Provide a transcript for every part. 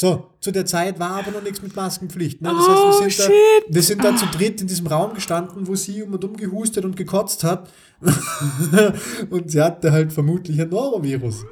So, zu der Zeit war aber noch nichts mit Maskenpflicht. Ne? Das Oh, heißt, wir sind, shit. da, wir sind da zu dritt in diesem Raum gestanden, wo sie um und um gehustet und gekotzt hat. und sie hatte halt vermutlich ein Norovirus.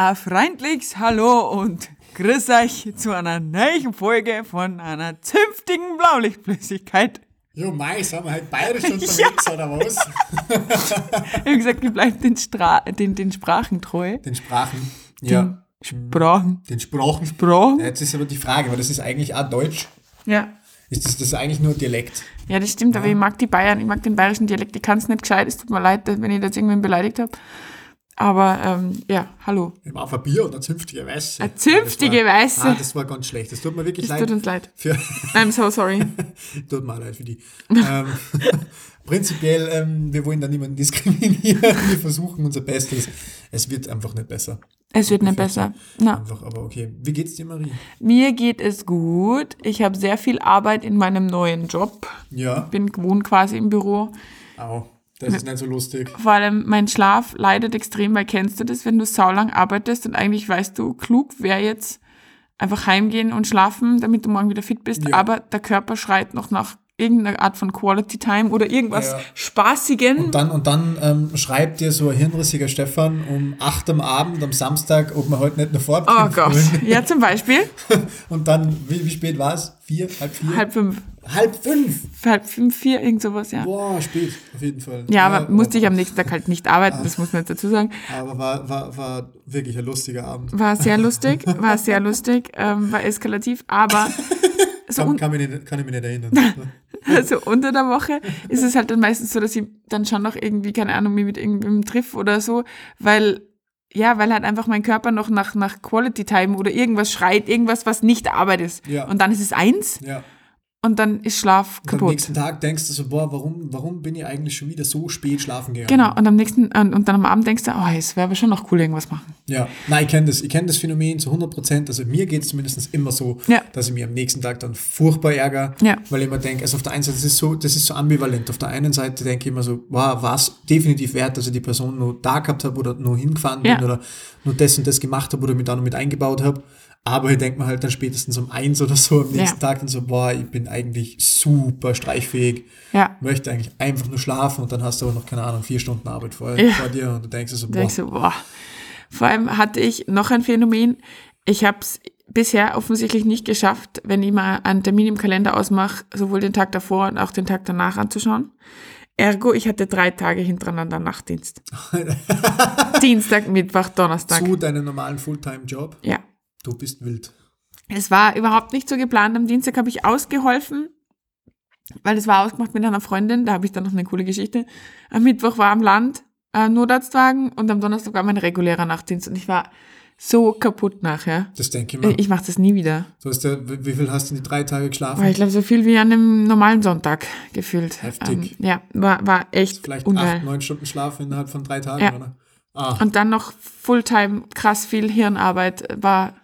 Ein freundliches Hallo und grüß euch zu einer neuen Folge von einer zünftigen Blaulichtflüssigkeit. Jo, Mai, sind wir halt bayerisch unterwegs, oder was? Ich habe gesagt, ich bleibe den, Stra den, den Sprachen treu. Den Sprachen. Ja. Sprachen. Den Sprachen. Sprachen? Ja, Jetzt ist aber die Frage, weil das ist eigentlich auch Deutsch. Ja. Ist das, das ist eigentlich nur Dialekt? Ja, das stimmt, aber ich mag die Bayern, ich mag den bayerischen Dialekt, ich kann es nicht gescheit, es tut mir leid, wenn ich das irgendwen beleidigt habe. Aber ähm, ja, hallo. Ich auf ein Bier und eine zünftige Weiße. Eine zünftige das war, Weiße. Ah, das war ganz schlecht. Das tut mir wirklich Es leid. tut uns leid. Für, I'm so sorry. tut mir auch leid für die. ähm, prinzipiell, ähm, wir wollen da niemanden diskriminieren. Wir versuchen unser Bestes. Es wird einfach nicht besser. Es wird nicht besser. Na, Einfach, aber okay. Wie geht's dir, Marie? mir geht es gut. Ich habe sehr viel Arbeit in meinem neuen Job. Ja. Bin gewohnt quasi im Büro. Au. Das ist nicht so lustig. Vor allem mein Schlaf leidet extrem, weil kennst du das, wenn du saulang arbeitest und eigentlich weißt du, klug wäre jetzt einfach heimgehen und schlafen, damit du morgen wieder fit bist, Ja. aber der Körper schreit noch nach irgendeiner Art von Quality Time oder irgendwas Ja. Spaßigen. Und dann, und dann ähm, schreibt dir so ein hirnrissiger Stefan um 8 am Abend, am Samstag, ob wir heute nicht eine Fahrt Oh Gott. wollen. Ja, zum Beispiel. Und dann, wie, wie spät war es? Vier? Halb vier? Halb fünf. Halb fünf? Halb fünf, vier, irgend sowas, ja. Boah, spät, auf jeden Fall. Ja, aber musste ich am nächsten Tag halt nicht arbeiten, das muss man jetzt dazu sagen. Aber war, war, war wirklich ein lustiger Abend. War sehr lustig, war sehr lustig, ähm, war eskalativ, aber so Kann, kann, mich nicht, kann ich mich nicht erinnern. Also unter der Woche ist es halt dann meistens so, dass ich dann schon noch irgendwie, keine Ahnung, mich mit irgendwem triff oder so, weil, ja, weil halt einfach mein Körper noch nach, nach Quality Time oder irgendwas schreit, irgendwas, was nicht Arbeit ist. Ja. Und dann ist es eins ja. Und dann ist Schlaf Und am kaputt. nächsten Tag denkst du so, boah, warum, warum bin ich eigentlich schon wieder so spät schlafen gegangen? Genau, und am nächsten, und, und dann am Abend denkst du, oh, es wäre aber schon noch cool, irgendwas machen. Ja, nein, ich kenne das. Ich kenne das Phänomen zu 100 Prozent. Also mir geht es zumindest immer so, Ja. dass ich mir am nächsten Tag dann furchtbar ärgere, Ja. weil ich immer denke, also auf der einen Seite, das ist so, das ist so ambivalent. Auf der einen Seite denke ich immer so, wow, war es definitiv wert, dass ich die Person nur da gehabt habe oder nur hingefahren bin Ja. oder nur das und das gemacht habe oder mich da noch mit eingebaut habe. Aber ich denke mir halt dann spätestens um eins oder so am nächsten Ja. Tag dann so, boah, ich bin eigentlich super streichfähig, Ja. möchte eigentlich einfach nur schlafen und dann hast du aber noch, keine Ahnung, vier Stunden Arbeit vor, Ja. vor dir und du denkst so, boah, denkst du, boah. Vor allem hatte ich noch ein Phänomen. Ich habe es bisher offensichtlich nicht geschafft, wenn ich mal einen Termin im Kalender ausmache, sowohl den Tag davor und auch den Tag danach anzuschauen. Ergo, ich hatte drei Tage hintereinander Nachtdienst. Dienstag, Mittwoch, Donnerstag. zu deinem normalen Fulltime-Job. Ja. Du bist wild. Es war überhaupt nicht so geplant. Am Dienstag habe ich ausgeholfen, weil es war ausgemacht mit einer Freundin. Da habe ich dann noch eine coole Geschichte. Am Mittwoch war am Land äh, Notarztwagen und am Donnerstag war mein regulärer Nachtdienst und ich war so kaputt nachher. Das denke ich mir. Ich mache das nie wieder. Du hast ja, wie viel hast du in die drei Tage geschlafen? Weil ich glaube, so viel wie an einem normalen Sonntag gefühlt. Heftig. Ähm, ja, war, war echt Vielleicht ungeil. acht, neun Stunden Schlaf innerhalb von drei Tagen, Ja. oder? Ah, Und dann noch Fulltime, krass viel Hirnarbeit. War,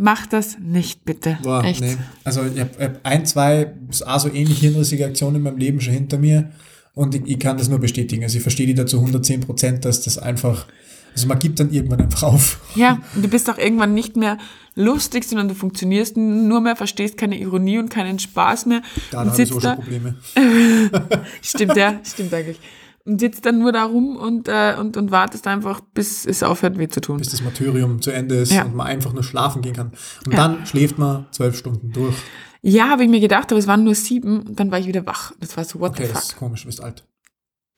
mach das nicht bitte. boah, echt. nee. Also ich habe hab ein, zwei also ähnlich hirnrissige Aktionen in meinem Leben schon hinter mir und ich, ich kann das nur bestätigen. Also ich verstehe die dazu 110 Prozent, dass das einfach, also man gibt dann irgendwann einfach auf. Ja, und du bist auch irgendwann nicht mehr lustig, sondern du funktionierst nur mehr, verstehst keine Ironie und keinen Spaß mehr. Da habe ich sitzt so da, schon Probleme. stimmt ja, stimmt eigentlich. Und sitzt dann nur da rum und, äh, und, und wartest einfach, bis es aufhört weh zu tun. Bis das Martyrium zu Ende ist Ja. und man einfach nur schlafen gehen kann. Und Ja. dann schläft man zwölf Stunden durch. Ja, habe ich mir gedacht, aber es waren nur sieben und dann war ich wieder wach. Das war so, what Okay, the das ist fuck. komisch, du bist alt.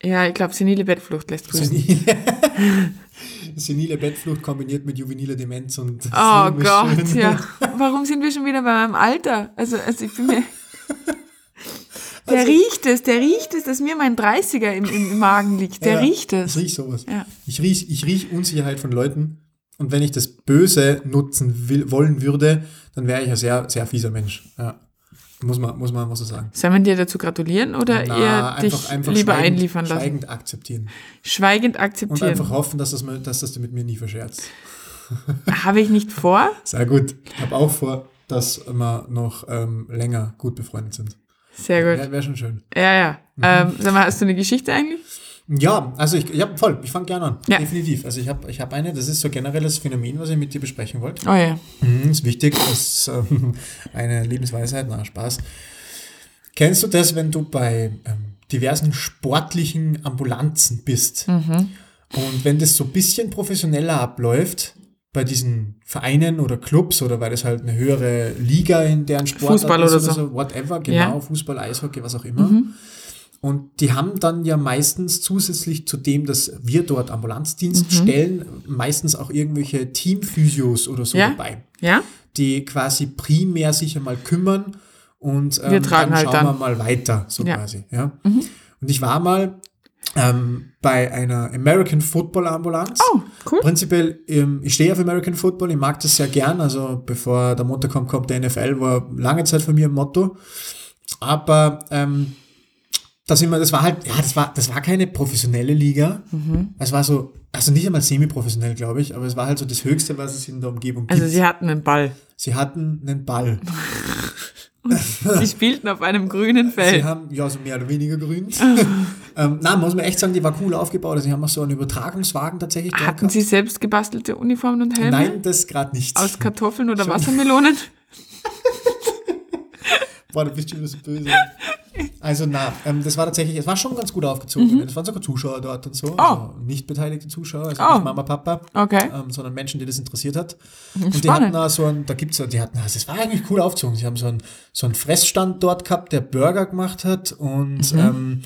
Ja, ich glaube, senile Bettflucht lässt grüßen. Senile, senile Bettflucht kombiniert mit juveniler Demenz und Oh Gott, ja. Warum sind wir schon wieder bei meinem Alter? Also, also ich bin mir. Der Also- riecht es, der riecht es, dass mir mein 30er im, im Magen liegt. Der Ja, riecht Ich es. riech sowas. Ja. Ich riech, ich riech Unsicherheit von Leuten. Und wenn ich das Böse nutzen will, wollen würde, dann wäre ich ein sehr, sehr fieser Mensch. Ja. Muss man, muss man, muss man sagen. Soll man dir dazu gratulieren oder Na, eher dich lieber schweigend, einliefern lassen? Schweigend akzeptieren. Schweigend Und akzeptieren. einfach hoffen, dass, das, dass das du mit mir nie verscherzt. Habe ich nicht vor. Sehr gut. Ich habe auch vor, dass wir noch ähm, länger gut befreundet sind. Sehr gut. Wäre wär schon schön. Ja, ja. Mhm. Ähm, sag mal, hast du eine Geschichte eigentlich? Ja, also ich, ja, voll, ich fange gerne an. Ja. Definitiv. Also ich habe ich hab eine, das ist so generelles Phänomen, was ich mit dir besprechen wollte. Oh ja. Mhm, ist wichtig, das ist ähm, eine Lebensweisheit, na Spaß. Kennst du das, wenn du bei ähm, diversen sportlichen Ambulanzen bist Mhm. und wenn das so ein bisschen professioneller abläuft, bei diesen Vereinen oder Clubs oder weil das halt eine höhere Liga in deren Sport Fußball ist oder so. whatever, genau, Ja. Mhm. Fußball, Eishockey, was auch immer. Und die haben dann ja meistens zusätzlich zu dem, dass wir dort Ambulanzdienst Mhm. stellen, meistens auch irgendwelche Teamphysios oder so Ja. dabei, Ja? die quasi primär sich einmal kümmern und ähm, Wir tragen dann halt schauen dann. wir mal weiter, so Ja. quasi. Ja. Und ich war mal ähm, bei einer American Football Ambulanz. Oh, cool. Prinzipiell, ähm, ich stehe auf American Football, ich mag das sehr gern. Also bevor der Montag kommt, kommt der NFL, war lange Zeit von mir ein Motto. Aber ähm, das, immer, das war halt, ja, das war, das war keine professionelle Liga. Mhm. Es war so, also nicht einmal semi-professionell, glaube ich, aber es war halt so das Höchste, was es in der Umgebung gibt. Also sie hatten einen Ball. sie hatten einen Ball. Sie spielten auf einem grünen Sie Feld. haben, ja, so mehr oder weniger grün. ähm, na, muss man echt sagen, die war cool aufgebaut. Also, sie haben auch so einen Übertragungswagen tatsächlich Hatten gehabt. sie selbst gebastelte Uniformen und Helme? Nein, das gerade nicht. Aus Kartoffeln oder Wassermelonen? Boah, du bist schon so böse. Also na, ähm, das war tatsächlich, es war schon ganz gut aufgezogen. Es waren sogar Zuschauer dort und so. Also nicht beteiligte Zuschauer, also Mhm. Oh. nicht Mama, Papa, Okay. ähm, sondern Menschen, die das interessiert hat. Und die Spannend. hatten da so ein, da gibt's so, die hatten, also das war eigentlich cool aufgezogen. Sie haben so einen, so einen Fressstand dort gehabt, der Burger gemacht hat und Mhm. ähm,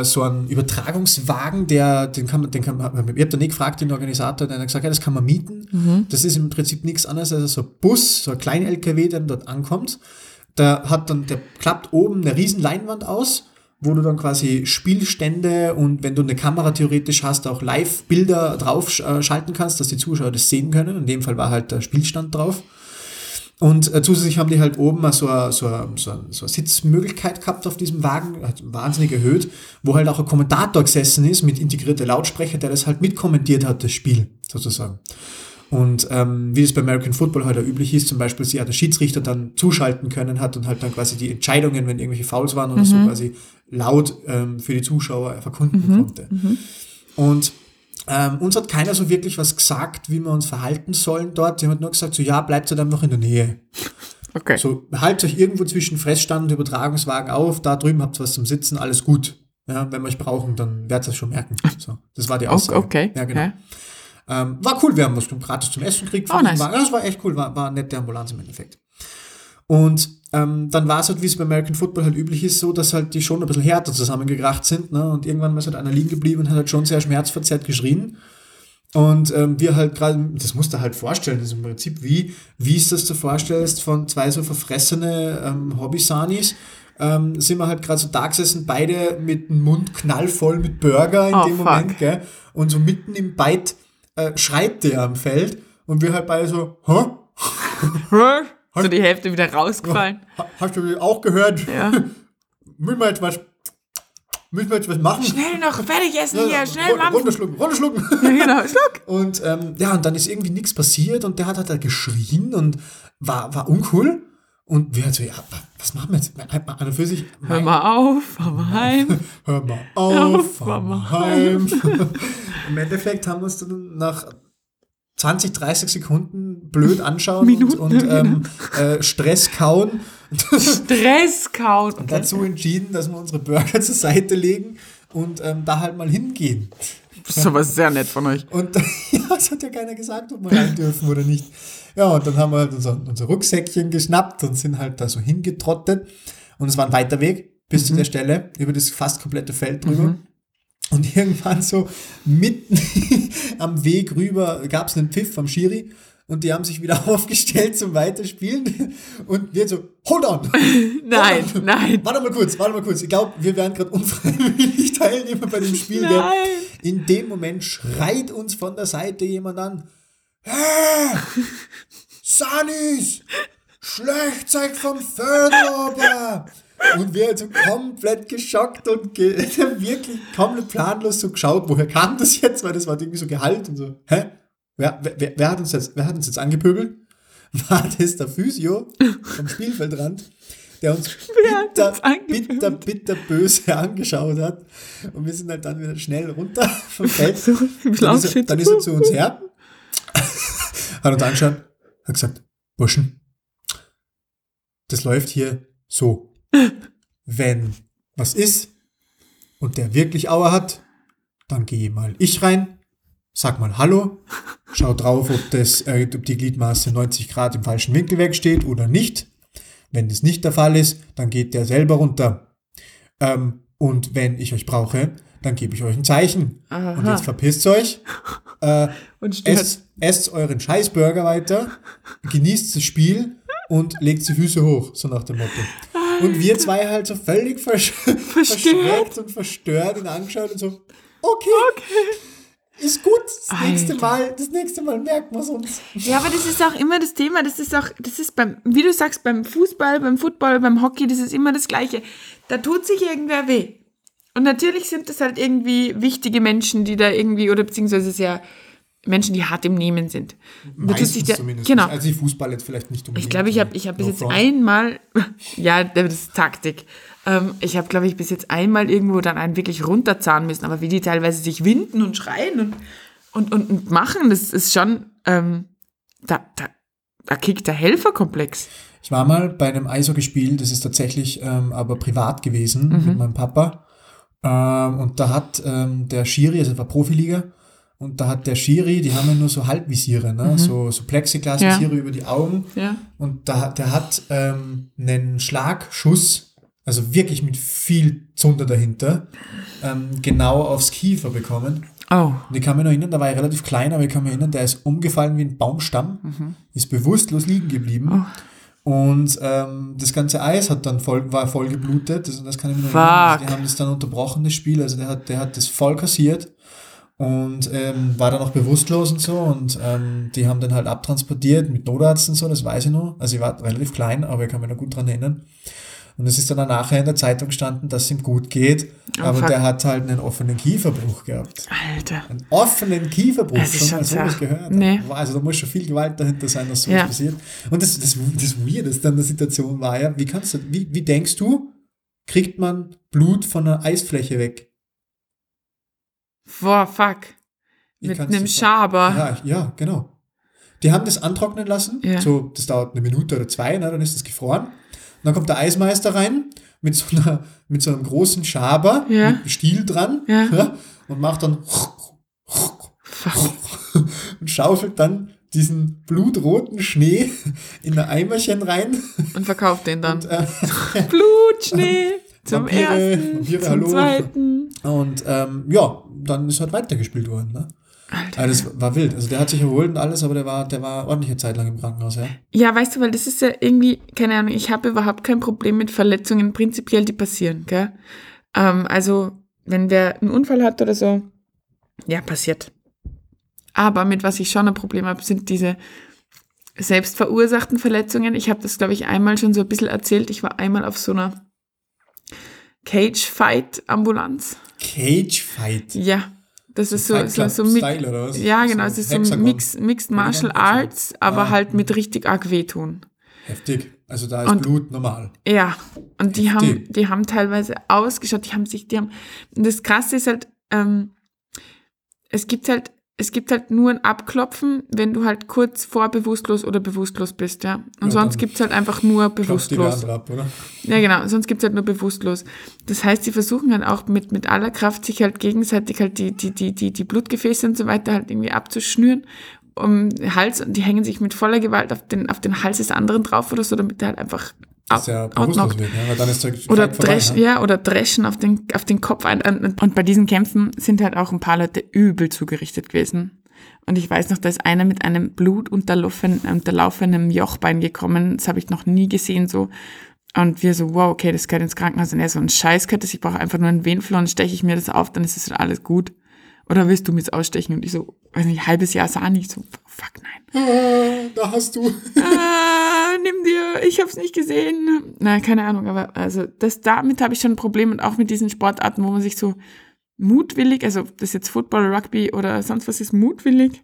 äh, so einen Übertragungswagen, der, den kann man, den kann man, ich habe da nie gefragt, den Organisator, der hat gesagt, ja, das kann man mieten. Mhm. Das ist im Prinzip nichts anderes als so ein Bus, so ein klein LKW, der dann dort ankommt. Der hat dann, der klappt oben eine riesen Leinwand aus, wo du dann quasi Spielstände und wenn du eine Kamera theoretisch hast, auch Live-Bilder drauf äh, schalten kannst, dass die Zuschauer das sehen können. In dem Fall war halt der Spielstand drauf. Und äh, zusätzlich haben die halt oben so eine, so, so, so Sitzmöglichkeit gehabt auf diesem Wagen, hat wahnsinnig erhöht, wo halt auch ein Kommentator gesessen ist mit integrierter Lautsprecher, der das halt mitkommentiert hat, das Spiel sozusagen. Und ähm, wie es bei American Football heute üblich ist, zum Beispiel sie hat der Schiedsrichter dann zuschalten können hat und halt dann quasi die Entscheidungen, wenn irgendwelche Fouls waren oder so, quasi laut ähm, für die Zuschauer verkunden konnte. Und ähm, uns hat keiner so wirklich was gesagt, wie wir uns verhalten sollen dort. Sie haben halt nur gesagt, so ja, bleibt halt einfach in der Nähe. Okay. So, haltet euch irgendwo zwischen Fressstand und Übertragungswagen auf, da drüben habt ihr was zum Sitzen, alles gut. Ja, wenn wir euch brauchen, dann werdet ihr es schon merken. So, das war die Aussage. okay. Ja, genau. Ja. Ähm, war cool, wir haben was gratis zum Essen gekriegt. Oh, nice. Ja, Das war echt cool, war, war eine nette Ambulanz im Endeffekt. Und ähm, dann war es halt, wie es bei American Football halt üblich ist, so, dass halt die schon ein bisschen härter zusammengekracht sind. Ne? Und irgendwann ist halt einer liegen geblieben und hat halt schon sehr schmerzverzerrt geschrien. Und ähm, wir halt gerade, das musst du halt vorstellen, das ist im Prinzip wie, wie es das du vorstellst von zwei so verfressene ähm, Hobby-Sanis, ähm, sind wir halt gerade so da gesessen, beide mit dem Mund knallvoll mit Burger in Oh, dem fuck. Moment, gell? Und so mitten im Beit äh, schreit der am Feld und wir halt beide so, hä? So die Hälfte wieder rausgefallen. Ha- Hast du auch gehört? Ja. Müssen wir jetzt was, müssen wir jetzt was machen? Schnell noch fertig essen hier, schnell machen. runterschlucken, runterschlucken. Ja, genau, schluck. Und ähm, ja, und dann ist irgendwie nichts passiert und der hat halt da geschrien und war, war uncool. Und wir halt so, ja, wa- was machen wir jetzt? An und für sich, Hör mal auf, fahr mal heim. hör mal auf, Auf, fahr mal heim. Im Endeffekt haben wir uns dann nach 20, 30 Sekunden blöd anschauen Minuten, und, und ähm, äh, Stress kauen. Stress kauen. Okay. dazu entschieden, dass wir unsere Burger zur Seite legen und ähm, da halt mal hingehen. Das ist aber sehr nett von euch. Und ja, es hat ja keiner gesagt, ob wir rein dürfen oder nicht. Ja, und dann haben wir halt unser, unser Rucksäckchen geschnappt und sind halt da so hingetrottet. Und es war ein weiter Weg bis zu der Stelle, über das fast komplette Feld drüber. Und irgendwann so mitten am Weg rüber gab es einen Pfiff vom Schiri und die haben sich wieder aufgestellt zum Weiterspielen. Und wir so, hold on! Nein, Hold on. nein. Warte mal kurz, warte mal kurz. Ich glaube, wir wären gerade unfreiwillig Teilnehmer bei dem Spiel. gell? Nein. In dem Moment schreit uns von der Seite jemand an. Hey, Sanis, schlecht seid vom runter. Und wir halt so komplett geschockt und ge wirklich komplett planlos so geschaut, woher kam das jetzt, weil das war irgendwie so Gehalt und so, hä? Wer, wer, wer, hat uns jetzt, wer hat uns jetzt angepöbelt? War das der Physio vom Spielfeldrand, der uns bitter, bitter, bitter böse angeschaut hat. Und wir sind halt dann wieder schnell runter vom Feld. dann, ist er, dann ist er zu uns her, hat uns angeschaut, hat gesagt, Burschen, das läuft hier so. Wenn was ist und der wirklich Auer hat, dann gehe mal ich rein, sag mal Hallo, schau drauf, ob, das, äh, ob die Gliedmaße 90 Grad im falschen Winkel wegsteht oder nicht. Wenn das nicht der Fall ist, dann geht der selber runter. Ähm, und wenn ich euch brauche, dann gebe ich euch ein Zeichen. Aha. Und jetzt verpisst euch. Äh, und esst, esst euren Scheißburger weiter, genießt das Spiel und legt die Füße hoch, so nach dem Motto. Und wir zwei halt so völlig versch verschreckt und verstört ihn angeschaut und so, okay. okay. Ist gut, das nächste Mal, das nächste Mal merken wir es uns. Ja, aber das ist auch immer das Thema, das ist auch, das ist beim, wie du sagst, beim Fußball, beim Football, beim Hockey, das ist immer das Gleiche. Da tut sich irgendwer weh. Und natürlich sind das halt irgendwie wichtige Menschen, die da irgendwie, oder beziehungsweise sehr Menschen, die hart im Nehmen sind. Meistens der, zumindest. Genau. Also die Fußball jetzt vielleicht nicht unbedingt. Ich glaube, ich habe ich hab bis jetzt einmal, ja, das ist Taktik. Ähm, ich habe, glaube ich, bis jetzt einmal irgendwo dann einen wirklich runterzahlen müssen. Aber wie die teilweise sich winden und schreien und, und, und, und machen, das ist schon, ähm, da, da, da kickt der Helferkomplex. Ich war mal bei einem Eishockeyspiel, das ist tatsächlich ähm, aber privat gewesen mhm. mit meinem Papa. Ähm, und da hat ähm, der Schiri, also war Profiliga, und da hat der Schiri, die haben ja nur so Halbvisiere, ne? Mhm. so, so Plexiglas-Visiere ja. über die Augen. Ja. Und da, der hat ähm, einen Schlagschuss, also wirklich mit viel Zunder dahinter, ähm, genau aufs Kiefer bekommen. Oh. Und ich kann mich noch erinnern, da war ich relativ klein, aber ich kann mich erinnern, der ist umgefallen wie ein Baumstamm, mhm. ist bewusstlos liegen geblieben. Oh. Und ähm, das ganze Eis hat dann voll, war voll geblutet. Also das kann ich mir noch erinnern. Also die haben das dann unterbrochen, das Spiel. Also der hat, der hat das voll kassiert und ähm, war dann auch bewusstlos und so und ähm, die haben dann halt abtransportiert mit Notarzt und so, das weiß ich noch. Also ich war relativ klein, aber ich kann mich noch gut dran erinnern. Und es ist dann nachher in der Zeitung gestanden, dass es ihm gut geht, oh, aber fuck. der hat halt einen offenen Kieferbruch gehabt. Alter. Einen offenen Kieferbruch, das ist schon mal sowas gehört. Nee. Also da muss schon viel Gewalt dahinter sein, dass sowas ja. passiert. Und das, das, das Weirdeste an der Situation war ja, wie kannst du, wie, wie denkst du, kriegt man Blut von einer Eisfläche weg? Boah, fuck. Mit einem Schaber. Ja, ja, genau. Die haben das antrocknen lassen. Ja. So, das dauert eine Minute oder zwei, ne, dann ist das gefroren. Und dann kommt der Eismeister rein mit so, einer, mit so einem großen Schaber ja. mit einem Stiel dran ja. ja und macht dann und schaufelt dann diesen blutroten Schnee in ein Eimerchen rein. Und verkauft den dann. Und, äh, Blutschnee zum Vampire, ersten, Vampire, zum hallo. zweiten. Und ähm, ja, dann ist halt weitergespielt worden. Ne? Alter. Also das war wild. Also der hat sich erholt und alles, aber der war, der war ordentliche Zeit lang im Krankenhaus, ja. Ja, weißt du, weil das ist ja irgendwie, keine Ahnung, ich habe überhaupt kein Problem mit Verletzungen prinzipiell, die passieren, gell? Ähm, also, wenn wer einen Unfall hat oder so, ja, passiert. Aber mit was ich schon ein Problem habe, sind diese selbstverursachten Verletzungen. Ich habe das, glaube ich, einmal schon so ein bisschen erzählt. Ich war einmal auf so einer Cage-Fight-Ambulanz. Cage-Fight? Ja. Das ist so, so, so Mix, Ja, genau, es ist so ein Mix, Mixed Martial Arts, aber ah. halt mit richtig arg wehtun. Heftig. Also da ist und, Blut normal. Ja, und die haben, die haben teilweise ausgeschaut, die haben sich, die haben, das Krasse ist halt, ähm, es gibt halt es gibt halt nur ein Abklopfen, wenn du halt kurz vor bewusstlos oder bewusstlos bist, ja. Und ja, sonst gibt's halt einfach nur bewusstlos. Ab, oder? Ja, genau, sonst gibt's halt nur bewusstlos. Das heißt, sie versuchen halt auch mit, mit aller Kraft sich halt gegenseitig halt die, die, die, die, die Blutgefäße und so weiter halt irgendwie abzuschnüren. Um Hals, und die hängen sich mit voller Gewalt auf den, auf den Hals des anderen drauf oder so, damit der halt einfach ist ja bewusstlos wird, ja, weil dann ist der oder dresch, ne? ja, oder dreschen auf den, auf den Kopf ein. Und bei diesen Kämpfen sind halt auch ein paar Leute übel zugerichtet gewesen. Und ich weiß noch, da ist einer mit einem blutunterlaufenen Jochbein gekommen. Das habe ich noch nie gesehen so. Und wir so, wow, okay, das gehört ins Krankenhaus. Und er so, ein Scheiß gehört das, ich brauche einfach nur einen Venenflor und steche ich mir das auf, dann ist es alles gut. Oder willst du mir das ausstechen? Und ich so, weiß nicht, halbes Jahr sah nicht so, fuck, nein. Ah, da hast du. Ah, nimm dir, ich hab's nicht gesehen. Na, keine Ahnung, aber also das damit habe ich schon ein Problem und auch mit diesen Sportarten, wo man sich so mutwillig, also das jetzt Football, Rugby oder sonst was ist mutwillig,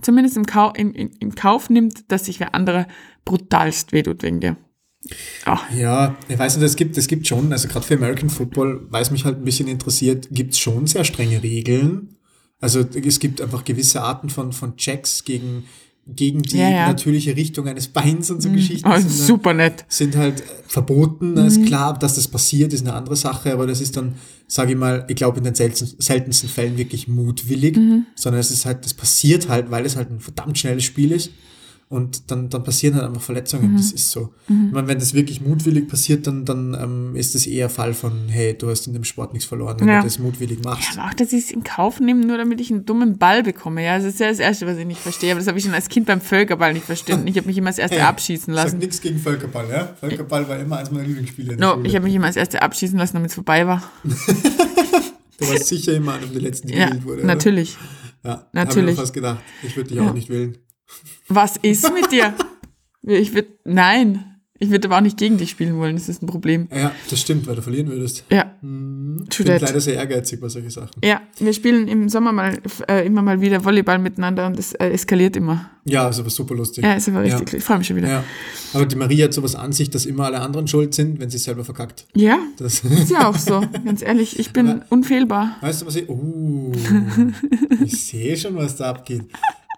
zumindest im, Kau im, im, im Kauf nimmt, dass sich wer andere brutalst wehtut wegen dir. Ah, Ja, ich weiß nicht, es gibt, es gibt schon, also gerade für American Football, weil es mich halt ein bisschen interessiert, gibt es schon sehr strenge Regeln. Also es gibt einfach gewisse Arten von, von Checks gegen, gegen die Ja, ja. natürliche Richtung eines Beins und so Geschichten. oh, sind, super nett. sind halt äh, verboten. Mhm. Ist klar, dass das passiert, ist eine andere Sache, aber das ist dann, sage ich mal, ich glaube in den seltensten, seltensten Fällen wirklich mutwillig, Mhm. sondern es ist halt, das passiert halt, weil es halt ein verdammt schnelles Spiel ist. Und dann, dann passieren halt einfach Verletzungen. Mhm. Das ist so. Ich meine, wenn das wirklich mutwillig passiert, dann, dann ähm, ist das eher Fall von, hey, du hast in dem Sport nichts verloren, wenn Ja. du das mutwillig machst. Aber auch, dass ich es in Kauf nehme, nur damit ich einen dummen Ball bekomme. Ja, das ist ja das Erste, was ich nicht verstehe. Aber das habe ich schon als Kind beim Völkerball nicht verstanden. Ich habe mich immer als Erste abschießen Sag lassen. nichts gegen Völkerball, ja? Völkerball war immer eins meiner Lieblingsspiele. No, Schule. ich habe mich immer als Erste abschießen lassen, damit es vorbei war. du warst sicher immer einer der letzten, die Ja, gewählt wurde. oder? natürlich. Ja, Natürlich. Habe ich mir fast gedacht. Ich würde dich auch nicht wählen. Was ist mit dir? Ich würde, nein. Ich würde aber auch nicht gegen dich spielen wollen. Das ist ein Problem. Ja, das stimmt, weil du verlieren würdest. Ja, Ich true bin that. leider sehr ehrgeizig bei solchen Sachen. Ja, wir spielen im Sommer mal äh, immer mal wieder Volleyball miteinander und es äh, eskaliert immer. Ja, ist aber super lustig. Ja, ist aber richtig. Ja. Ich freue mich schon wieder. Ja, Ja. Aber die Maria hat sowas an sich, dass immer alle anderen schuld sind, wenn sie selber verkackt. Das, ist ja auch so. Ganz ehrlich, ich bin unfehlbar. weißt du, was ich. Uh, ich sehe schon, was da abgeht.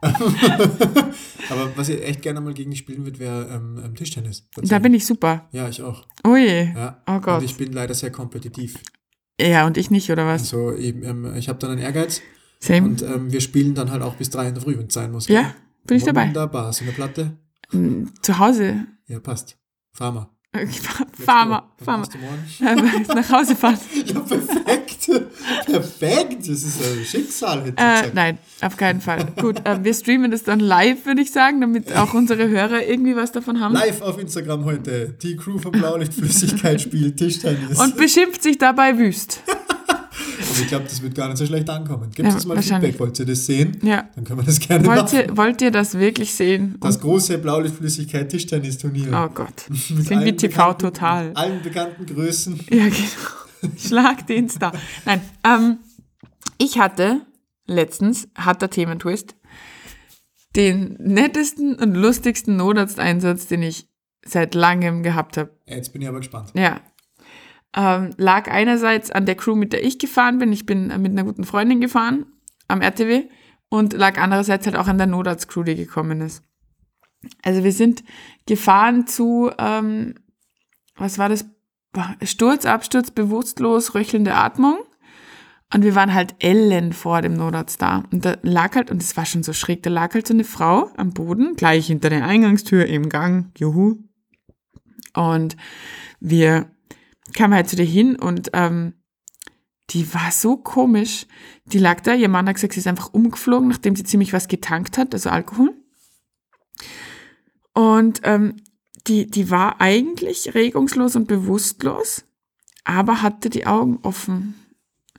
aber was ich echt gerne mal gegen dich spielen würde, wäre ähm, ähm, Tischtennis. Da bin ich super. ja, ich auch. Oh je. Ja. Oh Gott. Und ich bin leider sehr kompetitiv. Ja, und ich nicht, oder was? Also eben, ähm, ich habe dann einen Ehrgeiz Same. und ähm, wir spielen dann halt auch bis drei in der Früh, wenn es sein muss. ja, bin ich dabei. Wunderbar. So eine Platte? Mm, Zu Hause. Ja, passt. Fahr mal. Nach Hause fahren. Ja, perfekt. perfekt. Das ist ein Schicksal, hätte ich Äh, nein, auf keinen Fall. Gut, äh, wir streamen das dann live, würde ich sagen, damit auch unsere Hörer irgendwie was davon haben. Live auf Instagram heute. Die Crew von Blaulichtflüssigkeit spielt Tischtennis. Und beschimpft sich dabei wüst. Aber ich glaube, das wird gar nicht so schlecht ankommen. Gibt Ja, es mal wahrscheinlich. Feedback? Wollt ihr das sehen? Ja. Dann können wir das gerne Wollt machen. ihr, wollt ihr das wirklich sehen? Das große Blaulichtflüssigkeit Tischtennisturnier. Oh Gott. Mit Klingt wie TV total. Allen bekannten Größen. Ja, genau. Schlag den Star. Nein, ähm, ich hatte letztens, hat der Thementwist, den nettesten und lustigsten Notarzteinsatz, den ich seit langem gehabt habe. Jetzt bin ich aber gespannt. Ja. Ähm, lag einerseits an der Crew, mit der ich gefahren bin. Ich bin äh, mit einer guten Freundin gefahren am RTW und lag andererseits halt auch an der Notarztcrew, die gekommen ist. Also wir sind gefahren zu, ähm, was war das? Sturz, Absturz, bewusstlos, röchelnde Atmung. Und wir waren halt Ellen vor dem Notarzt da. Und da lag halt, und es war schon so schräg, da lag halt so eine Frau am Boden, gleich hinter der Eingangstür im Gang. Juhu. Und wir kamen halt zu dir hin und ähm, die war so komisch. Die lag da, ihr Mann hat gesagt, sie ist einfach umgeflogen, nachdem sie ziemlich was getankt hat, also Alkohol. Und ähm, die, die war eigentlich regungslos und bewusstlos, aber hatte die Augen offen.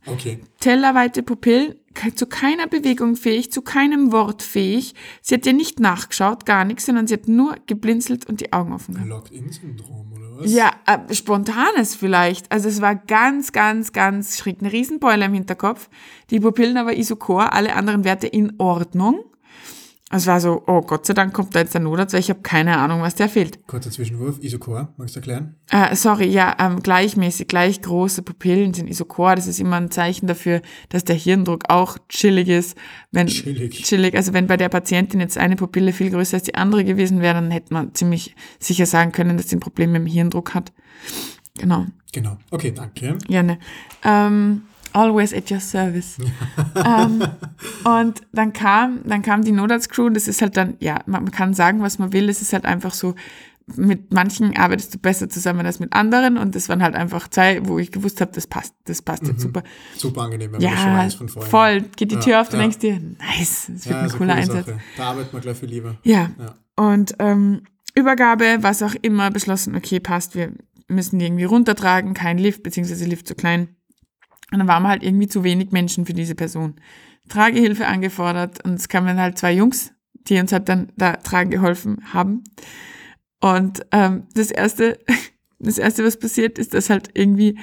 Okay. Tellerweite Pupillen, zu keiner Bewegung fähig, zu keinem Wort fähig. Sie hat dir nicht nachgeschaut, gar nichts, sondern sie hat nur geblinzelt und die Augen offen gehabt. Locked-in-Syndrom, oder was? Ja, äh, spontanes vielleicht. Also es war ganz, ganz, ganz schräg. Eine Riesenbeule im Hinterkopf. Die Pupillen aber isokor, alle anderen Werte in Ordnung. Es war so, oh Gott sei Dank kommt da jetzt der Notarzt, weil ich habe keine Ahnung, was der fehlt. Kurzer Zwischenwurf. Isokor, magst du erklären? Äh, sorry, ja, ähm, gleichmäßig, gleich große Pupillen sind isokor. Das ist immer ein Zeichen dafür, dass der Hirndruck auch chillig ist. Wenn, Chillig. Chillig. Also wenn bei der Patientin jetzt eine Pupille viel größer als die andere gewesen wäre, dann hätte man ziemlich sicher sagen können, dass sie ein Problem mit dem Hirndruck hat. Genau. Genau. Okay, danke. Gerne. Ähm, always at your service. ähm, und dann kam, dann kam die Notarztcrew und das ist halt dann, ja, man, man kann sagen, was man will, es ist halt einfach so, mit manchen arbeitest du besser zusammen als mit anderen und das waren halt einfach zwei, wo ich gewusst habe, das passt, das passt jetzt super. Super angenehm, wenn man das schon Ja, weiß von vorhin. voll, geht die Ja, Tür auf, du ja. denkst dir, nice, das wird Ja, ein eine cooler coole Einsatz. Sache. Da arbeitet man gleich viel lieber. Ja. Ja. Und ähm, Übergabe, was auch immer, beschlossen, okay, passt, wir müssen die irgendwie runtertragen, kein Lift, beziehungsweise Lift zu klein. Und dann waren halt irgendwie zu wenig Menschen für diese Person. Tragehilfe angefordert und es kamen halt zwei Jungs die uns halt dann da tragen geholfen haben. Und ähm, das erste, das erste, was passiert, ist, dass halt irgendwie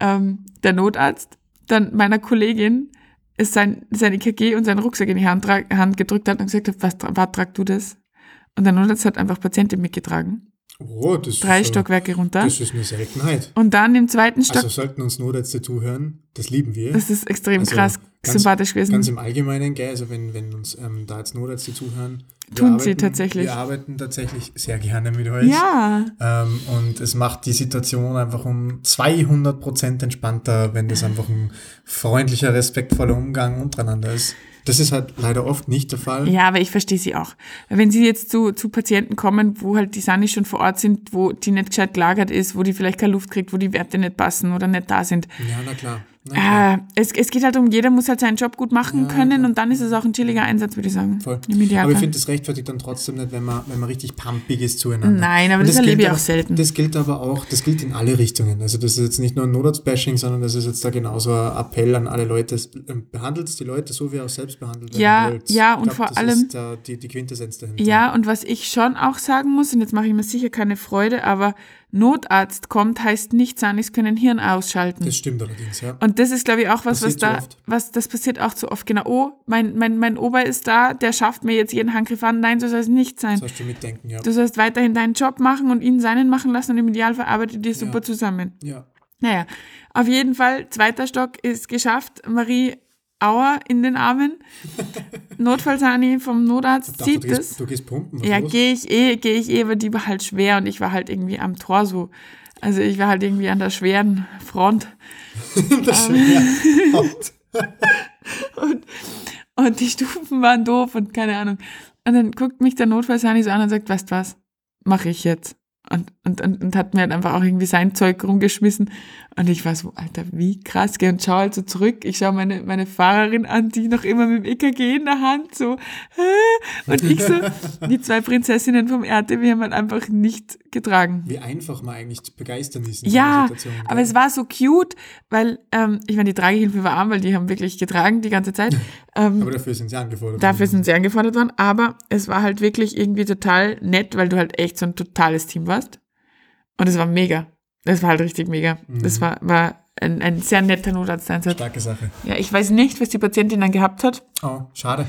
ähm, der Notarzt dann meiner Kollegin ist sein, sein EKG und seinen Rucksack in die Hand, Hand gedrückt hat und gesagt hat, was, was tragst du das? Und der Notarzt hat einfach Patientin mitgetragen. Oh, Drei ist, Stockwerke runter. Das ist eine Seltenheit. Und dann im zweiten Stock. Also sollten uns Notärzte zuhören, das lieben wir. Das ist extrem Also krass ganz- sympathisch gewesen. Ganz im Allgemeinen, gell, also wenn, wenn uns ähm, da jetzt Notärzte zuhören. Tun sie arbeiten- tatsächlich. Wir arbeiten tatsächlich sehr gerne mit euch. ja, Ähm, und es macht die Situation einfach um 200 Prozent entspannter, wenn das einfach ein freundlicher, respektvoller Umgang untereinander ist. Das ist halt leider oft nicht der Fall. ja, aber ich verstehe sie auch. Wenn sie jetzt zu, zu Patienten kommen, wo halt die Sani schon vor Ort sind, wo die nicht gescheit gelagert ist, wo die vielleicht keine Luft kriegt, wo die Werte nicht passen oder nicht da sind. Ja, na klar. Klar. Äh, es, es geht halt um, jeder muss halt seinen Job gut machen Ja, können klar. und dann ist es auch ein chilliger Einsatz, würde ich sagen. Voll. Aber ich finde, das rechtfertigt dann trotzdem nicht, wenn man, wenn man richtig pumpig ist zueinander. Nein, aber das gilt erlebe ich auch selten. Das gilt aber auch, das gilt in alle Richtungen. Also das ist jetzt nicht nur ein Notarzt-Bashing, sondern das ist jetzt da genauso ein Appell an alle Leute. Ähm, Behandelt die Leute so, wie ihr auch selbst behandelt werden Ja, wollt. ja, und glaub, vor das allem- Ist da die, die Quintessenz dahinter. Ja, und was ich schon auch sagen muss, und jetzt mache ich mir sicher keine Freude, aber Notarzt kommt, heißt nicht, Sanis können Hirn ausschalten. Das stimmt allerdings, ja. Und das ist, glaube ich, auch was, was Passiert zu da, was, das passiert auch zu oft. Genau, oh, mein, mein, mein Ober ist da, der schafft mir jetzt jeden Handgriff an. Nein, so soll es nicht sein. Das hast du mitdenken, ja. Du sollst weiterhin deinen Job machen und ihn seinen machen lassen und im Idealfall arbeitet ihr super Ja. zusammen. ja. Naja, auf jeden Fall, zweiter Stock ist geschafft. Marie Auer in den Armen. Notfallsani vom Notarzt dachte, sieht du, gehst, du gehst pumpen. was Ja, gehe ich eh, gehe ich eh, aber die war halt schwer und ich war halt irgendwie am Tor so. Also ich war halt irgendwie an der schweren Front. Das ist ja. Haupt. Und die Stufen waren doof und keine Ahnung. Und dann guckt mich der Notfallsani so an und sagt, weißt was, mache ich jetzt. Und, und, und, und hat mir halt einfach auch irgendwie sein Zeug rumgeschmissen. Und ich war so, Alter, wie krass. Geh und schau halt so zurück. Ich schaue meine, meine Fahrerin an, die noch immer mit dem EKG in der Hand so. Hä? Und ich so, die zwei Prinzessinnen vom RTW haben halt einfach nicht getragen. Wie einfach man eigentlich zu begeistern ist in Ja, aber gell? es war so cute, weil, ähm, ich meine, die Tragehilfe war arm, weil die haben wirklich getragen die ganze Zeit. Ähm, aber dafür sind sie angefordert. dafür worden. sind sie angefordert worden, aber es war halt wirklich irgendwie total nett, weil du halt echt so ein totales Team warst. Und es war mega. Es war halt richtig mega. Das war, war ein, ein sehr netter Notarzteinsatz. Starke Sache. Ja, ich weiß nicht, was die Patientin dann gehabt hat. Oh, schade.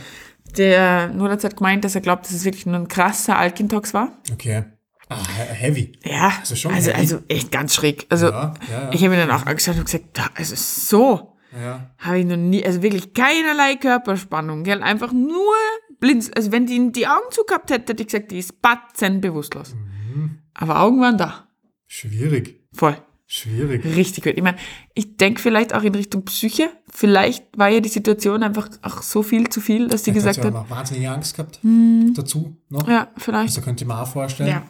Der Notarzt hat gemeint, dass er glaubt, dass es wirklich nur ein krasser Alkintox war. Okay. Ah, he- heavy. Ja, Also schon also, heavy. also echt ganz schräg. Also Ja, ja, ja. ich habe mir dann auch angeschaut und gesagt, ja, also so Ja. habe ich noch nie, also wirklich keinerlei Körperspannung, gell? einfach nur blind. Also wenn die die Augen zugehabt hätte, hätte ich gesagt, die ist batzenbewusstlos. Mhm. Aber Augen waren da. Schwierig. Voll. Schwierig. Richtig gut. Ich meine, ich denke vielleicht auch in Richtung Psyche. Vielleicht war ja die Situation einfach auch so viel zu viel, dass sie gesagt hat hat, auch wahnsinnige Angst gehabt. Dazu noch. ja, vielleicht. Also könnte ich mir auch vorstellen. Ja.